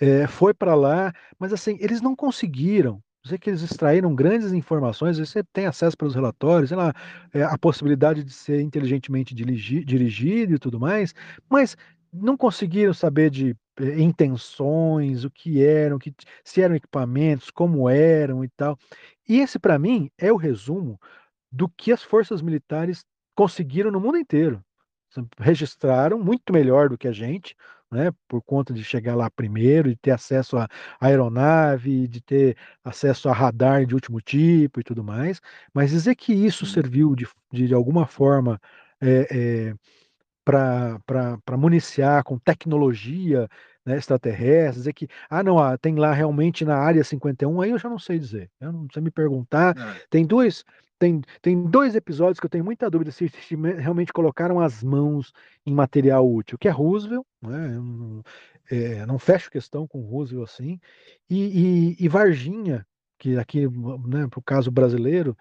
é, foi para lá, mas assim, eles não conseguiram. Dizer que eles extraíram grandes informações, você tem acesso pelos relatórios, sei lá, é, a possibilidade de ser inteligentemente dirigi- dirigido e tudo mais, mas não conseguiram saber de é, intenções, o que eram, que, se eram equipamentos, como eram e tal. E esse, para mim, é o resumo do que as forças militares conseguiram no mundo inteiro. Registraram muito melhor do que a gente, né, por conta de chegar lá primeiro, de ter acesso à aeronave, de ter acesso a radar de último tipo e tudo mais, mas dizer que isso serviu de, de, de alguma forma é, é, para municiar com tecnologia né, extraterrestre, dizer que, ah, não, ah, tem lá realmente na área 51, aí eu já não sei dizer. Eu não sei me perguntar. É. Tem dois, tem, tem dois episódios que eu tenho muita dúvida se, se realmente colocaram as mãos em material útil, que é Roosevelt, né? Eu não, é, não fecho questão com Roosevelt assim, e, e, e Varginha, que aqui, né, para o caso brasileiro,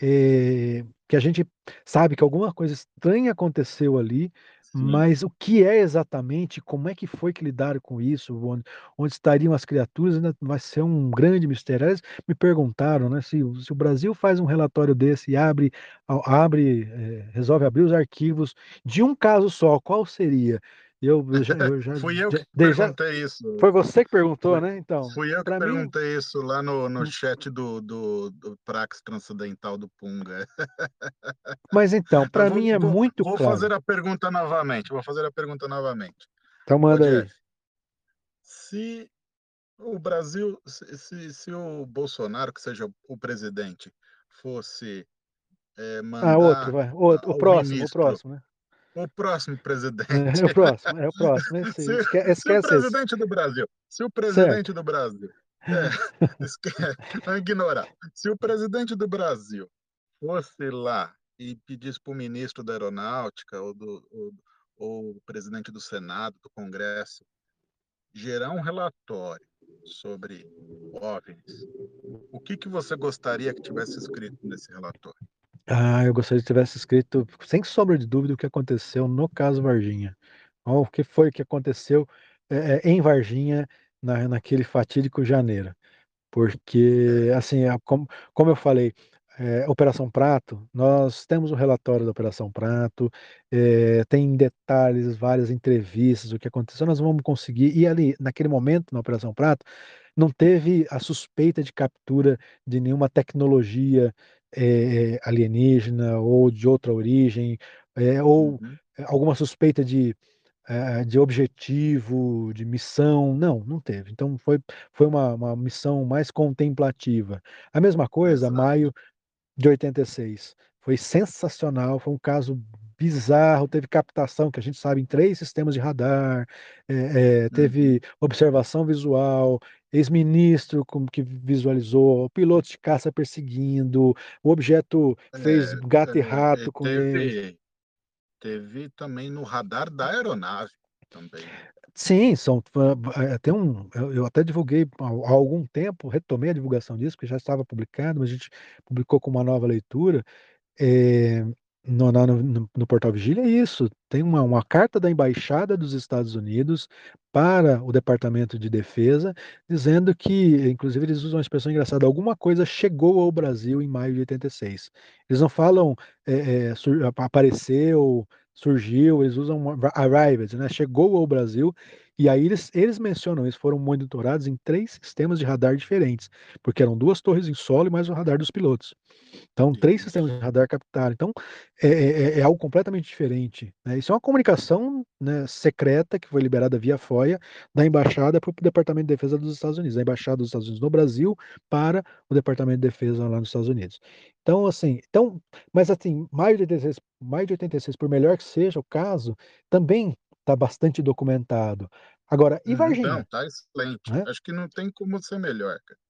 é, que a gente sabe que alguma coisa estranha aconteceu ali. Mas o que é exatamente, como é que foi que lidaram com isso, onde, onde estariam as criaturas, ainda vai ser um grande mistério. Eles me perguntaram, né, se, se o Brasil faz um relatório desse e abre, abre é, resolve abrir os arquivos de um caso só, qual seria? Eu, já, eu já, Fui eu já, que já, perguntei isso. foi você que perguntou, né? Então, fui eu que mim, perguntei isso lá no, no chat do, do, do Prax Transcendental do Punga. mas então, para vou, mim é vou, muito vou claro. fazer a pergunta novamente. Vou fazer a pergunta novamente. Então manda aí. Se o Brasil, se, se, se o Bolsonaro, que seja o presidente, fosse é, Ah, outro, mandar vai. Outro, o próximo, o ministro, próximo, né? O próximo presidente, É, o próximo, é o próximo. Esse, se, esque, se o esquece esse. presidente do Brasil, se o presidente Certo. do Brasil, é, esquece, ignorar, se o presidente do Brasil fosse lá e pedisse para o ministro da Aeronáutica ou do ou, ou o presidente do Senado, do Congresso, gerar um relatório sobre OVNIs, o que, que você gostaria que tivesse escrito nesse relatório? Ah, eu gostaria que tivesse escrito, sem sombra de dúvida, o que aconteceu no caso Varginha. Ó, O que foi que aconteceu é, é, em Varginha na, naquele fatídico janeiro. Porque, assim, é como, como eu falei, é, Operação Prato, nós temos o relatório da Operação Prato, tem detalhes, várias entrevistas, o que aconteceu, nós vamos conseguir. E ali, naquele momento, na Operação Prato, não teve a suspeita de captura de nenhuma tecnologia é, alienígena ou de outra origem, é, ou uhum, alguma suspeita de de objetivo, de missão, não, não teve. Então foi, foi uma, uma missão mais contemplativa. A mesma coisa, exato. maio de 86. Foi sensacional, foi um caso bizarro, teve captação, que a gente sabe, em três sistemas de radar, eh, Uhum. teve observação visual, ex-ministro como que visualizou, piloto de caça perseguindo, o objeto fez É, gato e é, rato com teve, teve também no radar da aeronave também, né? Sim, são tem um eu até divulguei há algum tempo, retomei a divulgação disso, porque já estava publicado, mas a gente publicou com uma nova leitura, eh, no no no portal Vigília é isso, tem uma uma carta da embaixada dos Estados Unidos para o Departamento de Defesa, dizendo que inclusive eles usam uma expressão engraçada, alguma coisa chegou ao Brasil em maio de 86. Eles não falam, eh eh, sur apa apareceu, surgiu, eles usam arrived, né, chegou ao Brasil, E aí eles, eles mencionam, eles foram monitorados em três sistemas de radar diferentes, porque eram duas torres em solo e mais o radar dos pilotos. Então, três sistemas de radar captaram. Então, é, é- é algo completamente diferente. né? Isso é uma comunicação né, secreta que foi liberada via FOIA da embaixada para o Departamento de Defesa dos Estados Unidos, da embaixada dos Estados Unidos no Brasil para o Departamento de Defesa lá nos Estados Unidos. Então, assim, então, mas assim, mais de 86, mais de 86, por melhor que seja o caso, também está bastante documentado. Agora, e Uhum, Não, Varginha? tá excelente. né? Acho que não tem como ser melhor, cara.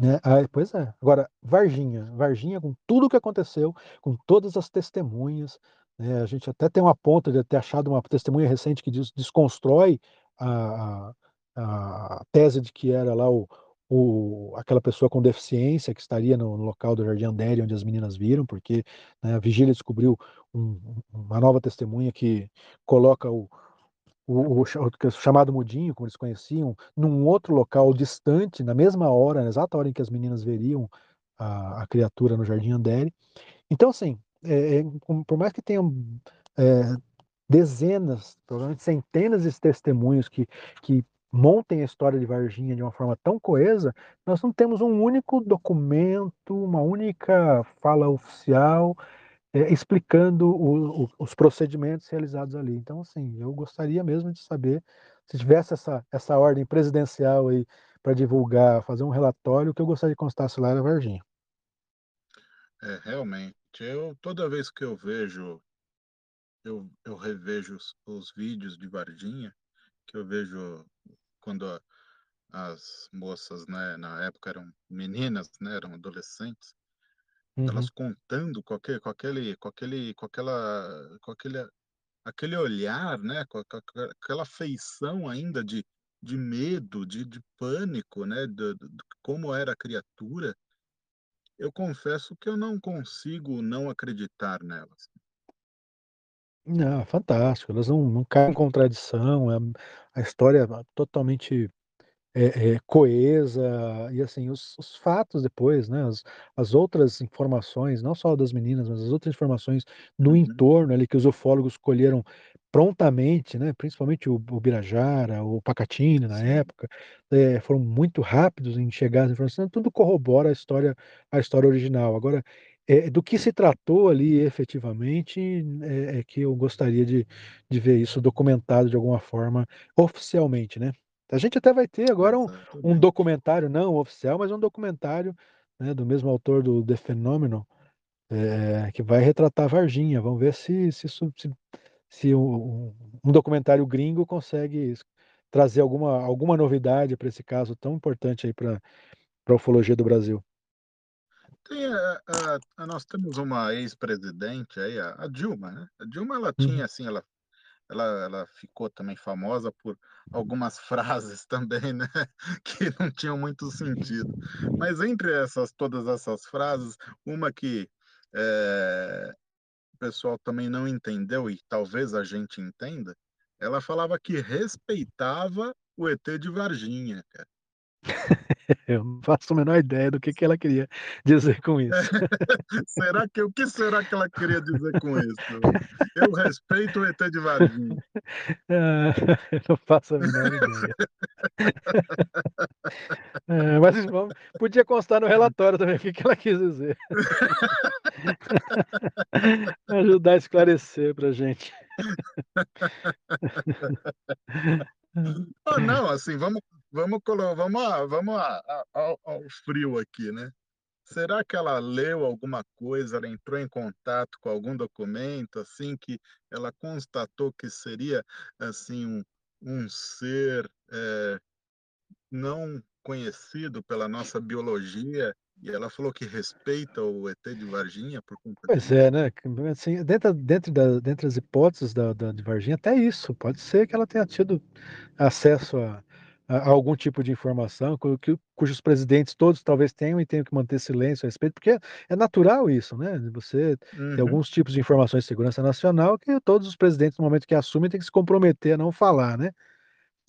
né? Ah, pois é. Agora, Varginha, Varginha, com tudo o que aconteceu, com todas as testemunhas, né? A gente até tem uma ponta de ter achado uma testemunha recente que des- desconstrói a, a, a tese de que era lá o, o, aquela pessoa com deficiência que estaria no, no local do Jardim Andere, onde as meninas viram, porque né, a vigília descobriu um- uma nova testemunha que coloca o, o, o o chamado Mudinho, como eles conheciam, num outro local distante, na mesma hora, na exata hora em que as meninas veriam a, a criatura no Jardim Andere. Então, assim, é, é, por mais que tenham é, dezenas, provavelmente centenas de testemunhos que, que montem a história de Varginha de uma forma tão coesa, nós não temos um único documento, uma única fala oficial é, explicando o- o- os procedimentos realizados ali. Então, assim, eu gostaria mesmo de saber se tivesse essa, essa ordem presidencial aí para divulgar, fazer um relatório, o que eu gostaria que constasse lá era Varginha. É, realmente. Eu, toda vez que eu vejo, eu, eu revejo os, os vídeos de Varginha, que eu vejo quando a- as moças, né, na época eram meninas, né, eram adolescentes, Uhum. elas contando com aquele, com aquele, com aquele, com aquela, com aquele, aquele olhar, né, com, com a- aquela feição ainda de, de medo, de, de pânico, né, do, do- do- como era a criatura, eu confesso que eu não consigo não acreditar nelas. Não, fantástico. Elas não, não caem em contradição. é- a história é totalmente é, é, coesa e assim os, os fatos depois, né? As, as outras informações, não só das meninas, mas as outras informações no Uhum. entorno ali que os ufólogos colheram prontamente, né? Principalmente o, o Birajara, o Pacatini na Sim. época, é, foram muito rápidos em chegar às informações. Tudo corrobora a história, a história original. Agora, é, do que se tratou ali efetivamente é, é que eu gostaria de, de ver isso documentado de alguma forma oficialmente, né? A gente até vai ter agora um, um Exatamente. documentário não oficial, mas um documentário né, do mesmo autor do The Phenomenon, é, que vai retratar Varginha. Vamos ver se, se, se, se um, um documentário gringo consegue trazer alguma, alguma novidade para esse caso tão importante aí para a ufologia do Brasil. Tem a, a- a- nós temos uma ex-presidente aí, a, Dilma, né? A Dilma, ela Uhum. tinha, assim, ela, ela, ela ficou também famosa por algumas frases também, né? Que não tinham muito sentido. Mas entre essas, todas essas frases, uma que eh, o pessoal também não entendeu e talvez a gente entenda, ela falava que respeitava o ET de Varginha, cara. Eu não faço a menor ideia do que, que ela queria dizer com isso. Será que o que será que ela queria dizer com isso? Eu respeito o ET de Varginha. Ah, eu não faço a menor ideia. É, mas vamos- podia constar no relatório também o que, que ela quis dizer. Ajudar a esclarecer pra gente. Ah, não, assim, vamos, vamos, colo- vamos, vamos ao, ao frio aqui, né? Será que ela leu alguma coisa, ela entrou em contato com algum documento, assim, que ela constatou que seria, assim, um, um ser eh, não conhecido pela nossa biologia, e ela falou que respeita o ET de Varginha por conta Pois é, né? Assim, dentro, dentro, da, dentro das hipóteses da, da, de Varginha, até isso. Pode ser que ela tenha tido acesso a, a- algum tipo de informação cu- que- cujos presidentes todos talvez tenham e tenham que manter silêncio a respeito, porque é natural isso, né? Você Uhum. alguns tipos de informações de segurança nacional que todos os presidentes, no momento que assumem, têm que se comprometer a não falar, né?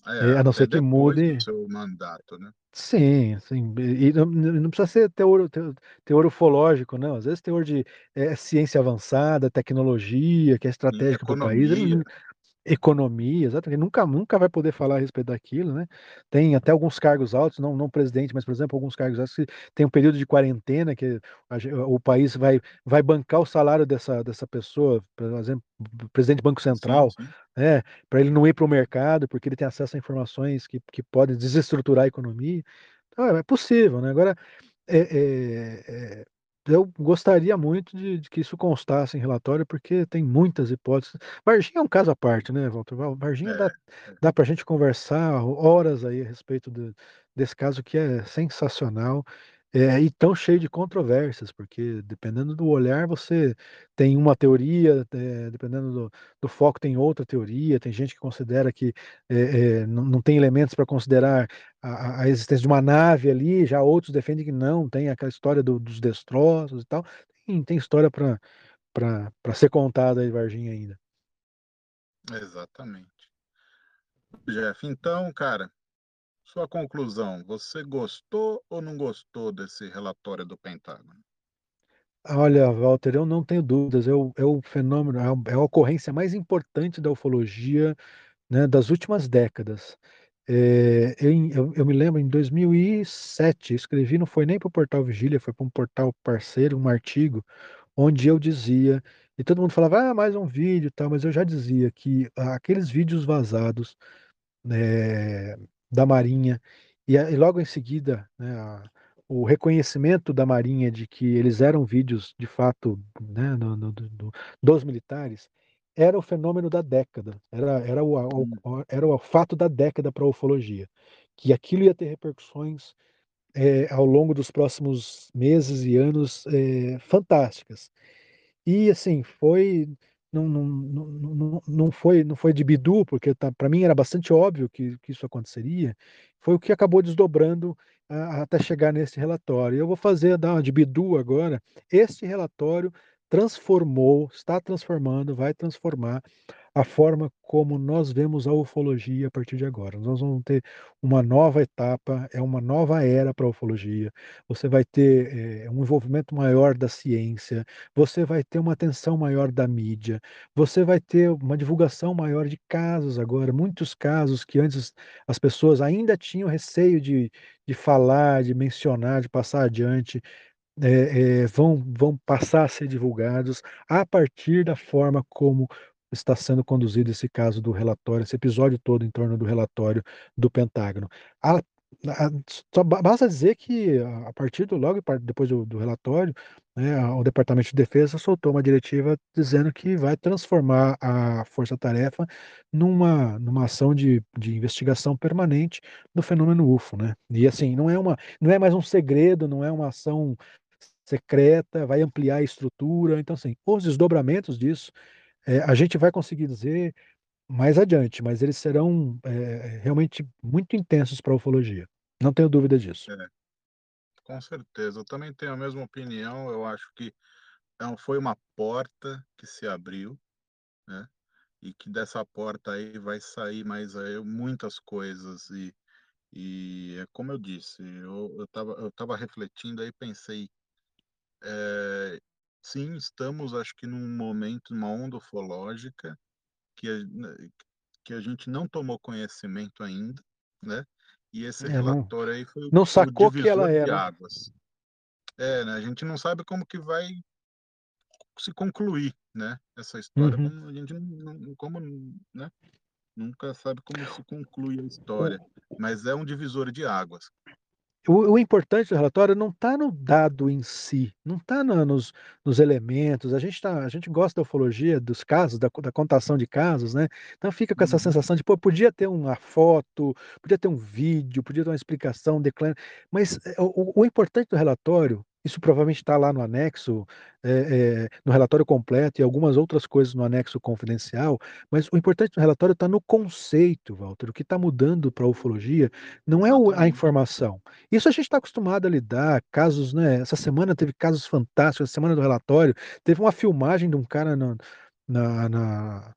É, É, a não ser que mude. seu mandato, né? Sim, sim. E não, não precisa ser teor, teor, teor ufológico, não. Às vezes teor de eh, ciência avançada, tecnologia, que é Em estratégica para o país. ele economia, exatamente. Nunca, nunca vai poder falar a respeito daquilo, né? Tem até alguns cargos altos, não, não presidente, mas, por exemplo, alguns cargos altos que tem um período de quarentena que a, o país vai, vai bancar o salário dessa, dessa pessoa, por exemplo, presidente do Banco Central, sim, sim. né? Para ele não ir para o mercado, porque ele tem acesso a informações que, que podem desestruturar a economia. Então, é, é possível, né? Agora, é, é, é eu gostaria muito de, de, que isso constasse em relatório, porque tem muitas hipóteses. Varginha é um caso à parte, né, Walter? Varginha é, dá, é. dá para a gente conversar horas aí a respeito de, desse caso que é sensacional. É, e tão cheio de controvérsias, porque dependendo do olhar você tem uma teoria, é, dependendo do, do, foco tem outra teoria, tem gente que considera que é, não, não, tem elementos para considerar a, a, existência de uma nave ali, já outros defendem que não, tem aquela história do, dos destroços e tal, tem, tem história para ser contada aí, Varginha, ainda. Exatamente. Jeff, então, cara, sua conclusão, você gostou ou não gostou desse relatório do Pentágono? Olha, Walter, eu não tenho dúvidas, é o, é o fenômeno, é a ocorrência mais importante da ufologia né, das últimas décadas. É, eu, eu, me lembro, em 2007, escrevi, não foi nem para o portal Vigília, foi para um portal parceiro, um artigo, onde eu dizia, e todo mundo falava, ah, mais um vídeo tal, mas eu já dizia que aqueles vídeos vazados é, da Marinha, e, e logo em seguida, né, a, o reconhecimento da Marinha de que eles eram vídeos de fato né, no, no, do, dos militares, era o fenômeno da década, era, era, o, o, hum. era o fato da década para a ufologia, que aquilo ia ter repercussões é, ao longo dos próximos meses e anos é, fantásticas. E assim, foi não, não, não, não, foi, não foi de bidu, porque tá, para mim era bastante óbvio que, que isso aconteceria, foi o que acabou desdobrando a, até chegar nesse relatório. Eu vou fazer dar de bidu agora. Este relatório transformou, está transformando, vai transformar a forma como nós vemos a ufologia a partir de agora. Nós vamos ter uma nova etapa, é uma nova era para a ufologia. Você vai ter é, um envolvimento maior da ciência, você vai ter uma atenção maior da mídia, você vai ter uma divulgação maior de casos agora, muitos casos que antes as pessoas ainda tinham receio de, de falar, de mencionar, de passar adiante é, é, vão, vão passar a ser divulgados a partir da forma como está sendo conduzido esse caso do relatório, esse episódio todo em torno do relatório do Pentágono. A, a, só basta dizer que a partir do logo depois do, do relatório, né, o Departamento de Defesa soltou uma diretiva dizendo que vai transformar a força-tarefa numa, numa ação de, de investigação permanente do fenômeno UFO, né? E assim, não é uma, não é mais um segredo, não é uma ação secreta, vai ampliar a estrutura. Então, assim, os desdobramentos disso é, a gente vai conseguir dizer mais adiante, mas eles serão é, realmente muito intensos para a ufologia. Não tenho dúvida disso. É, com certeza. Eu também tenho a mesma opinião. Eu acho que não foi uma porta que se abriu, né? E que dessa porta aí vai sair mais aí muitas coisas e e é como eu disse, eu estava eu tava refletindo aí pensei é, sim, estamos, acho que num momento, numa onda ufológica que a, né, que a gente não tomou conhecimento ainda, né? E esse é, relatório não, aí foi não sacou que ela era. águas. É, né? A gente não sabe como que vai se concluir, né? Essa história, uhum. como a gente não, como, né? Nunca sabe como se conclui a história, mas é um divisor de águas o, o, importante do relatório não está no dado em si, não está no, nos, nos, elementos. A gente, tá, a gente gosta da ufologia, dos casos, da, da contação de casos, né? Então fica com essa uhum. sensação de, pô, podia ter uma foto, podia ter um vídeo, podia ter uma explicação, declara. Mas eh, o, o importante do relatório isso provavelmente está lá no anexo, é, é, no relatório completo e algumas outras coisas no anexo confidencial, mas o importante do relatório está no conceito, Walter. O que está mudando para a ufologia não é a informação. Isso a gente está acostumado a lidar, casos, né? Essa semana teve casos fantásticos, a semana do relatório, teve uma filmagem de um cara no, na, na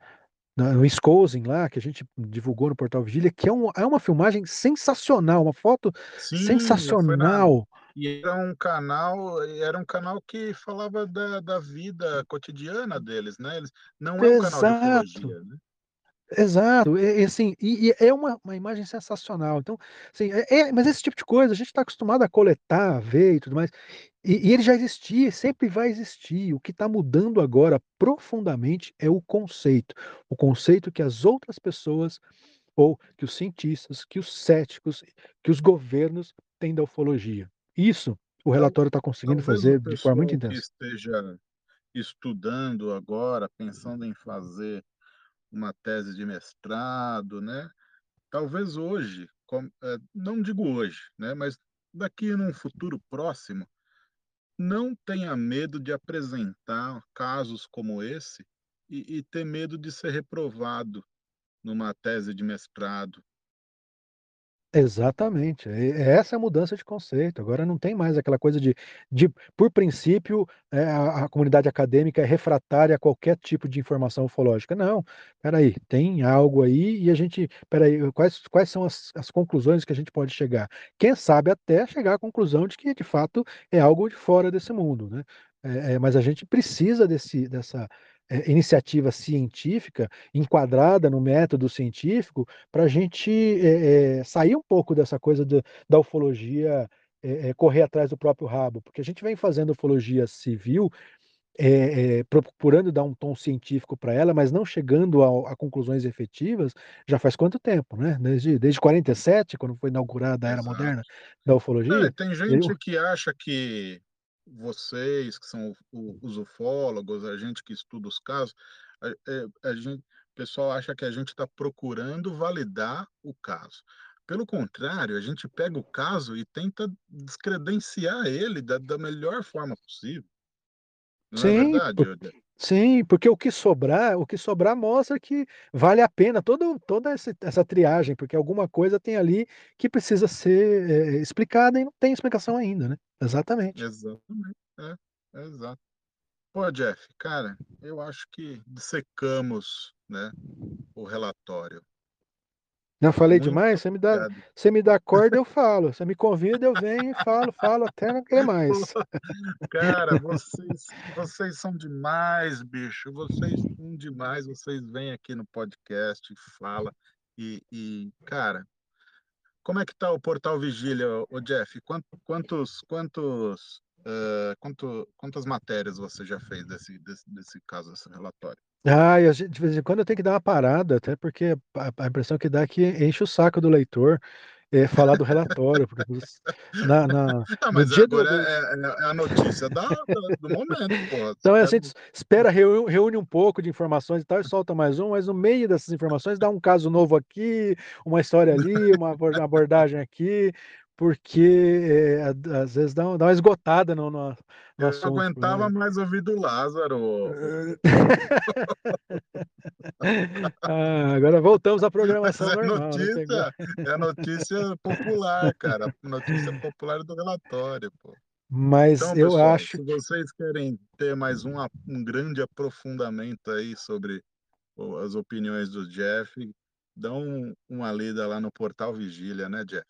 no Wisconsin lá, que a gente divulgou no Portal Vigília, que é, um, é uma filmagem sensacional, uma foto Sim, sensacional. E era um canal, era um canal que falava da, da vida cotidiana deles, né? Eles, não é um Exato. canal de ufologia, né? Exato, e, e assim, e, e é uma, uma imagem sensacional. Então, assim, é, é- mas esse tipo de coisa a gente está acostumado a coletar, a ver e tudo mais. E, e ele já existia, sempre vai existir. O que está mudando agora profundamente é o conceito. O conceito que as outras pessoas, ou que os cientistas, que os céticos, que os governos têm da ufologia. Isso o Tal- relatório está conseguindo Talvez fazer de forma muito pessoal que intensa. esteja estudando agora, pensando em fazer uma tese de mestrado, né? Talvez hoje, eh, não digo hoje, né? Mas daqui num futuro próximo, não tenha medo de apresentar casos como esse e, e ter medo de ser reprovado numa tese de mestrado. Exatamente, e essa é a mudança de conceito, agora não tem mais aquela coisa de de por princípio, eh, a a comunidade acadêmica é refratária a qualquer tipo de informação ufológica, não, espera aí, tem algo aí e a gente espera aí, quais quais são as as conclusões que a gente pode chegar? Quem sabe até chegar à conclusão de que de fato é algo de fora desse mundo, né, eh eh, mas a gente precisa desse dessa, iniciativa científica enquadrada no método científico para a gente, eh eh, sair um pouco dessa coisa da da ufologia, eh eh, correr atrás do próprio rabo, porque a gente vem fazendo ufologia civil, eh eh, procurando dar um tom científico para ela, mas não chegando ao a conclusões efetivas, já faz quanto tempo, né? Desde desde 47, quando foi inaugurada a era Exato. moderna da É, ufologia, tem e o gente que acha que vocês, que são o- os ufólogos, a gente que estuda os casos, a, é, a gente, o pessoal acha que a gente está procurando validar o caso. Pelo contrário, a gente pega o caso e tenta descredenciar ele da, da melhor forma possível. Não é sim, verdade, Odé? Sim, porque o que sobrar o que sobrar mostra que vale a pena todo toda esse essa triagem, porque alguma coisa tem ali que precisa ser, eh, explicada e não tem explicação ainda, né. Exatamente. Exatamente. É, é exato. Pô, Jeff, cara, eu acho que dissecamos, né, o relatório. Não falei Muito demais? Você me dá obrigado. você me dá corda, eu falo, você me convida, eu venho e falo, falo até não querer mais. Cara, vocês, vocês são demais, bicho. Vocês são demais. Vocês vêm aqui no podcast, fala e, e, cara, como é que tá o Portal Vigília, o Jeff? Quant- Quantos, quantos, eh, quanto, quantas matérias você já fez desse, desse, desse caso, desse relatório? Ah, gente de vez em quando eu tenho que dar uma parada, até porque a a impressão que dá é que enche o saco do leitor, eh, falar do relatório, porque os na na Ah, no mas dia do agora do é, é- é a notícia da, da- do momento. Você Então a quer... gente espera, reu reúne um pouco de informações e tal, e solta mais um, mas no meio dessas informações dá um caso novo aqui, uma história ali, uma abor uma abordagem aqui, porque, a às vezes dá dá uma esgotada no no no Eu assunto, aguentava né. mais ouvir do Lázaro. Ah, agora voltamos à Mas programação é normal, tem notícia, é notícia popular, cara. Notícia popular do relatório, pô. mas Então, eu pessoal, acho se vocês querem ter mais um, um grande aprofundamento aí sobre as opiniões do Jeff, dão um- uma lida lá no portal Vigília, né, Jeff?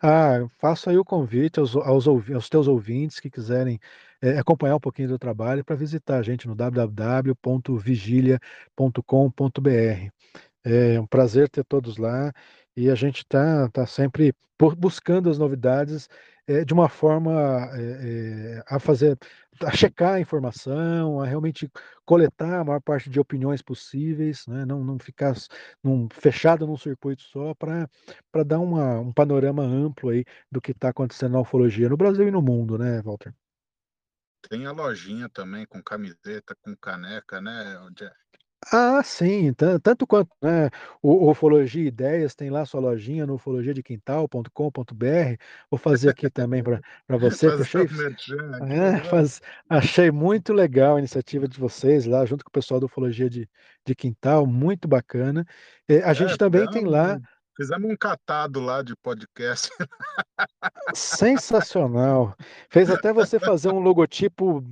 Ah, faço aí o convite aos aos aos teus ouvintes que quiserem, eh, acompanhar um pouquinho do trabalho para visitar a gente no www.vigilia.com.br. É um prazer ter todos lá e a gente está tá sempre por buscando as novidades, eh, de uma forma, eh, a fazer a checar a informação, a realmente coletar a maior parte de opiniões possíveis, né, não não ficar num fechado num circuito só para dar uma um panorama amplo aí do que está acontecendo na ufologia no Brasil e no mundo, né, Walter? Tem a lojinha também com camiseta, com caneca, né? Ah, sim, tan tanto quanto, né, o Ufologia Ideias tem lá sua lojinha no ufologiadequintal.com.br. Vou fazer aqui também para pra você, que eu Fazer achei o merchan aqui, é, né? faz achei muito legal a iniciativa de vocês lá, junto com o pessoal do Ufologia de de Quintal, muito bacana. Eh, a É, gente também tem lá fizemos um catado lá de podcast. sensacional, fez até você fazer um logotipo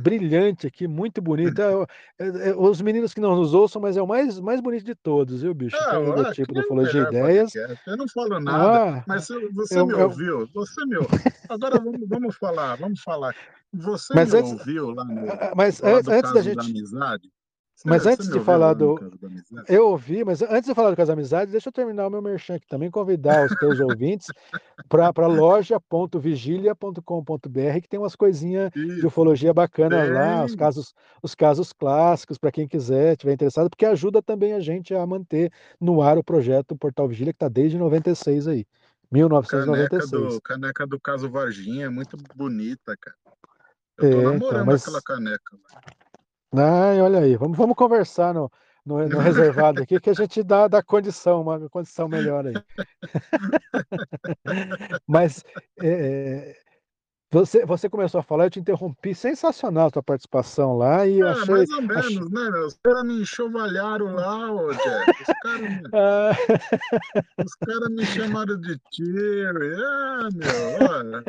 brilhante aqui, muito bonito. É eh eh, os meninos que não nos ouçam, mas é o mais mais bonito de todos, viu, bicho? Tem o logotipo do é Ufologia melhor Ideias podcast. Eu não falo nada, ah, mas você eu me eu ouviu? Você me ou agora vamos vamos falar vamos falar. Você mas me antes ouviu lá no mas antes antes da caso da gente Mas antes de falar do. Eu ouvi, mas antes de falar do Caso Amizade, deixa eu terminar o meu merchan aqui também, convidar os teus ouvintes para loja.vigilia.com.br, que tem umas coisinhas de ufologia bacanas lá, os casos, os casos clássicos, para quem quiser, tiver interessado, porque ajuda também a gente a manter no ar o projeto Portal Vigília, que está desde 96 aí. Caneca 1996. do, caneca do caso Varginha é muito bonita, cara. Eu tô É, então, namorando aquela mas. caneca. Ai, olha aí, vamos, vamos conversar no, no, no reservado aqui, que a gente dá, dá condição, uma condição melhor aí. Mas é, você, você começou a falar, eu te interrompi, sensacional a tua participação lá, e eu Ah, achei. mais ou achei... menos, né, meu? Os caras me enxovalharam lá, ô Jack. Os caras me, Ah, os cara me chamaram de tiro. Ah, meu, olha,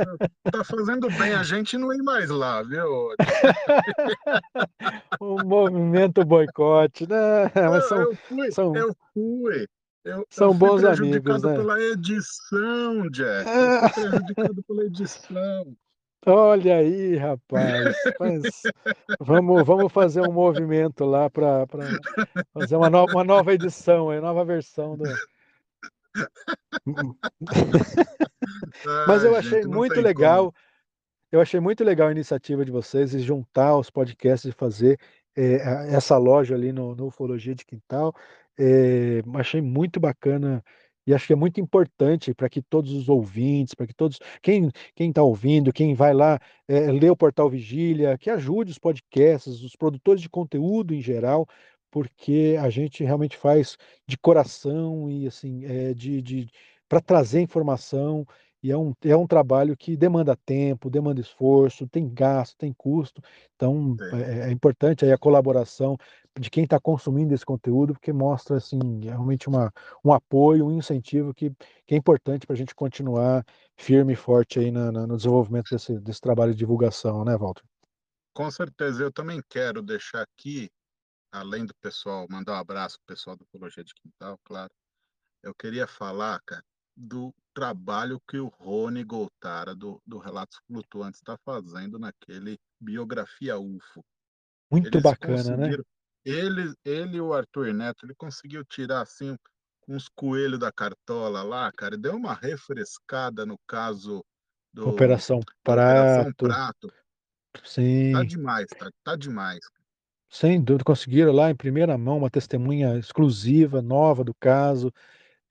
tá fazendo bem a gente não ir mais lá, viu? um movimento boicote, né? Mas Eu, são, eu fui, são, eu fui. Eu, eu são fui bons amigos, prejudicado né? pela edição, Jack. Eu fui prejudicado pela edição. Olha aí, rapaz. Mas vamos, vamos fazer um movimento lá para fazer uma, no, uma nova edição, uma nova versão do. Mas eu achei gente, muito tem como. legal. Eu achei muito legal a iniciativa de vocês de juntar os podcasts e fazer a- essa loja ali no, no Ufologia de Quintal. Eh, achei muito bacana e acho que é muito importante para que todos os ouvintes, para que todos, quem está ouvindo, quem vai lá eh, ler o Portal Vigília, que ajude os podcasts, os produtores de conteúdo em geral, porque a gente realmente faz de coração e assim, eh, de, de para trazer informação. E é um, é um trabalho que demanda tempo, demanda esforço, tem gasto, tem custo. Então, é, é importante aí a colaboração de quem está consumindo esse conteúdo, porque mostra assim, realmente uma, um apoio, um incentivo que, que é importante para a gente continuar firme e forte aí na- na- no desenvolvimento desse, desse trabalho de divulgação, né, Walter? Com certeza, eu também quero deixar aqui, além do pessoal, mandar um abraço pro pessoal do Ufologia de Quintal, claro. Eu queria falar, cara, do trabalho que o Rony Goltara, do, do Relatos Flutuantes, está fazendo naquele Biografia UFO. Muito Eles bacana, né? ele, ele e o Arthur Neto, ele conseguiu tirar assim uns coelhos da cartola lá, cara, deu uma refrescada no caso do, Operação da Operação Prato, Prato. Tá sim. demais, tá, tá demais. Sem dúvida, conseguiram lá em primeira mão uma testemunha exclusiva, nova do caso.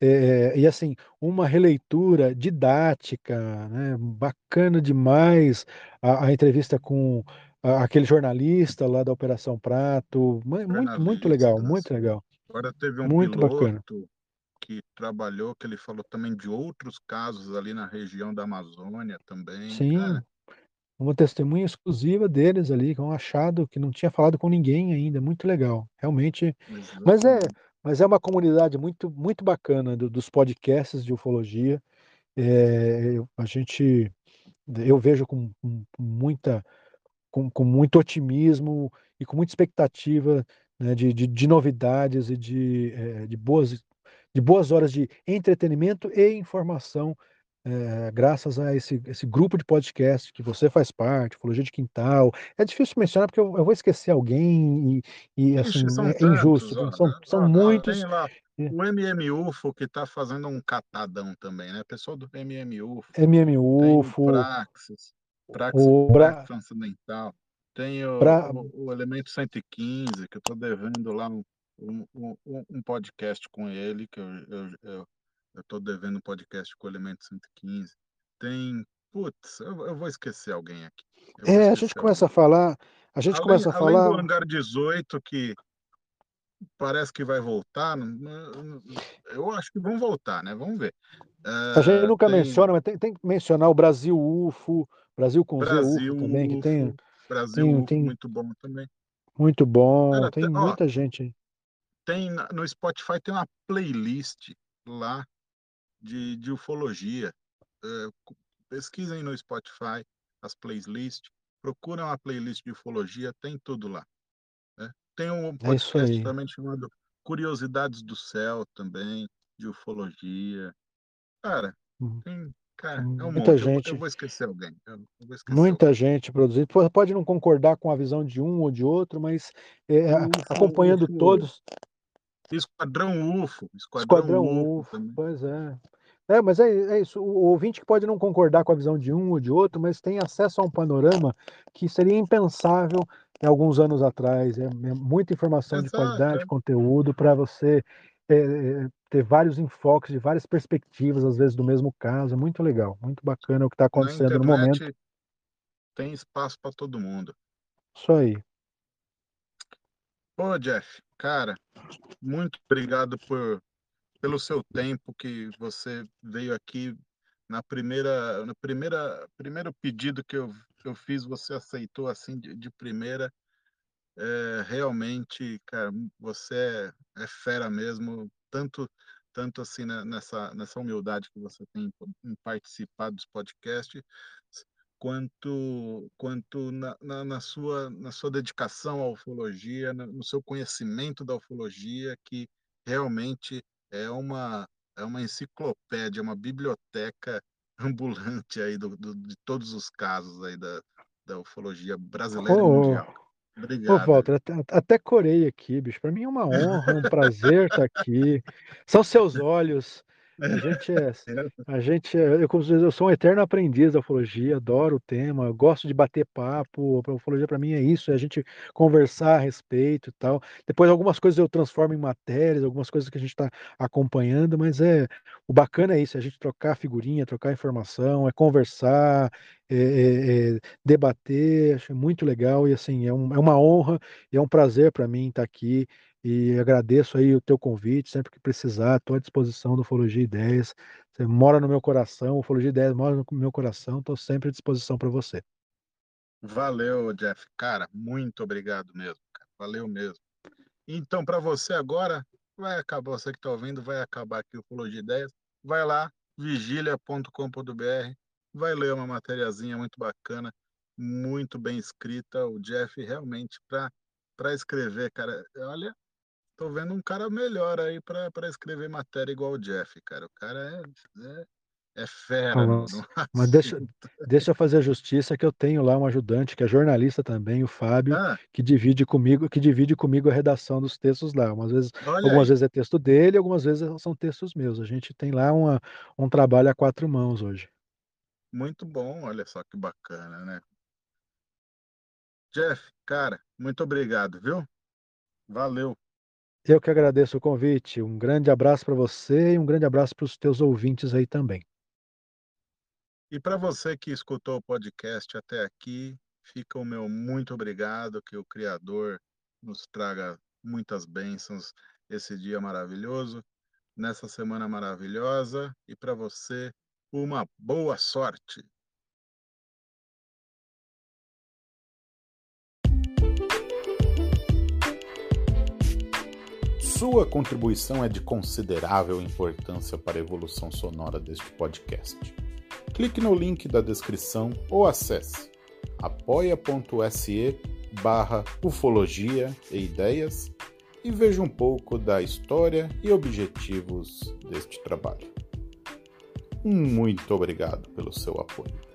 É, e assim, uma releitura didática, né, bacana demais, a, a entrevista com a- aquele jornalista lá da Operação Prato, mu- muito, muito legal, Jornalistas. muito legal, Agora teve um muito bacana. que trabalhou, que ele falou também de outros casos ali na região da Amazônia também. Sim, Cara, uma testemunha exclusiva deles ali, com um achado que não tinha falado com ninguém ainda, muito legal, realmente. Mas é, exatamente. Mas é uma comunidade muito, muito bacana do- dos podcasts de ufologia. É, a gente, eu vejo com, com- muita, com, com muito otimismo e com muita expectativa, né, de, de, de novidades e de, eh, de boas, de boas horas de entretenimento e informação, eh, graças a esse, esse grupo de podcast que você faz parte, Ufologia de Quintal. É difícil mencionar porque eu, eu vou esquecer alguém e, e, Ixi, assim, são é é injusto. tantos, ó. São, são Ó, muitos. tem lá o MM UFO que está fazendo um catadão também, né? Pessoal do MM UFO. MM Tem o UFO, Praxis, Praxis o Bra, Transcendental. Tem o, Bra, o, o Elemento 115, que eu estou devendo lá um, um, um, um podcast com ele, que eu eu, eu, eu tô devendo um podcast com o Elemento 115. Tem. Putz, eu, eu vou esquecer alguém aqui. Eu vou é, a esquecer gente começa a falar, a gente Além, começa a além do falar, Hangar 18, que parece que vai voltar, não- não- eu acho que vão voltar, né? Vamos ver. a gente É, nunca tem menciona, mas tem, tem que mencionar o Brasil UFO, Brasil com Z UFO também, que tem, UFO, Brasil tem, UFO, tem muito bom também. muito bom, Cara, tem te- ó, muita gente aí. tem na- no Spotify tem uma playlist lá de, de ufologia. É, pesquisem no Spotify as playlists, procurem uma playlist de ufologia, tem tudo lá. né? Tem um É podcast aí. também chamado Curiosidades do Céu também, de ufologia. Cara, Uhum. tem, Cara, é um muita monte. gente. Eu, eu, vou esquecer alguém. Vou esquecer muita alguém. gente produzindo. Pode não concordar com a visão de um ou de outro, mas é, acompanhando todos. Esquadrão UFO. Esquadrão, Esquadrão UFO. UFO, pois é. É, mas é, é, isso. O ouvinte que pode não concordar com a visão de um ou de outro, mas tem acesso a um panorama que seria impensável em alguns anos atrás. É, é muita informação Exato, de qualidade, é. conteúdo para você é, ter vários enfoques de várias perspectivas, às vezes do mesmo caso. É muito legal, muito bacana o que está acontecendo no momento. tem espaço para todo mundo. Isso aí. Ô, Jeff, cara, muito obrigado por, pelo seu tempo que você veio aqui na primeira, na primeira, primeiro pedido que eu, eu fiz, você aceitou assim de, de primeira. É, realmente, cara, você é, é fera mesmo, tanto tanto assim né, nessa nessa humildade que você tem em participar dos podcasts, quanto quanto na, na, na sua na sua dedicação à ufologia, no, seu conhecimento da ufologia, que realmente é uma é uma enciclopédia, uma biblioteca ambulante aí do, do, de todos os casos aí da, da ufologia brasileira e Ô, mundial. ô, Obrigado. Walter, até, até corei aqui, bicho. Para mim é uma honra, é um prazer estar aqui. São seus olhos. A gente é, a gente é, eu, como diz, eu sou um eterno aprendiz da ufologia, adoro o tema, gosto de bater papo. A ufologia para mim é isso, é a gente conversar a respeito e tal. Depois algumas coisas eu transformo em matérias, algumas coisas que a gente está acompanhando, mas é o bacana é isso, é a gente trocar figurinha, trocar informação, é conversar, é, é, é debater, acho muito legal e assim é, um, é uma honra e é um prazer para mim estar aqui e agradeço aí o teu convite, sempre que precisar, estou à disposição do Ufologia Ideias. Você mora no meu coração, Ufologia Ideias mora no meu coração, estou sempre à disposição para você. Valeu, Jeff. Cara, muito obrigado mesmo. Cara. Valeu mesmo. Então, para você agora, vai acabar, você que está ouvindo, vai acabar aqui o Ufologia Ideias. Vai lá, vigília.com.br, vai ler uma matériazinha muito bacana, muito bem escrita. O Jeff realmente para escrever, cara, olha, tô vendo um cara melhor aí para escrever matéria igual o Jeff, cara. O cara é, é, é fera no Mas deixa, deixa eu fazer a justiça que eu tenho lá um ajudante que é jornalista também, o Fábio, Ah, que divide comigo, que divide comigo a redação dos textos lá. Algumas vezes, olha algumas aí, vezes é texto dele, algumas vezes são textos meus. A gente tem lá uma, um trabalho a quatro mãos hoje. muito bom, olha só que bacana, né? Jeff, cara, muito obrigado, viu? Valeu. Eu que agradeço o convite. Um grande abraço para você e um grande abraço para os teus ouvintes aí também. E para você que escutou o podcast até aqui, fica o meu muito obrigado, que o Criador nos traga muitas bênçãos esse dia maravilhoso, nessa semana maravilhosa, e para você, uma boa sorte. Sua contribuição é de considerável importância para a evolução sonora deste podcast. Clique no link da descrição ou acesse apoia.se barra ufologia e ideias e veja um pouco da história e objetivos deste trabalho. Muito obrigado pelo seu apoio.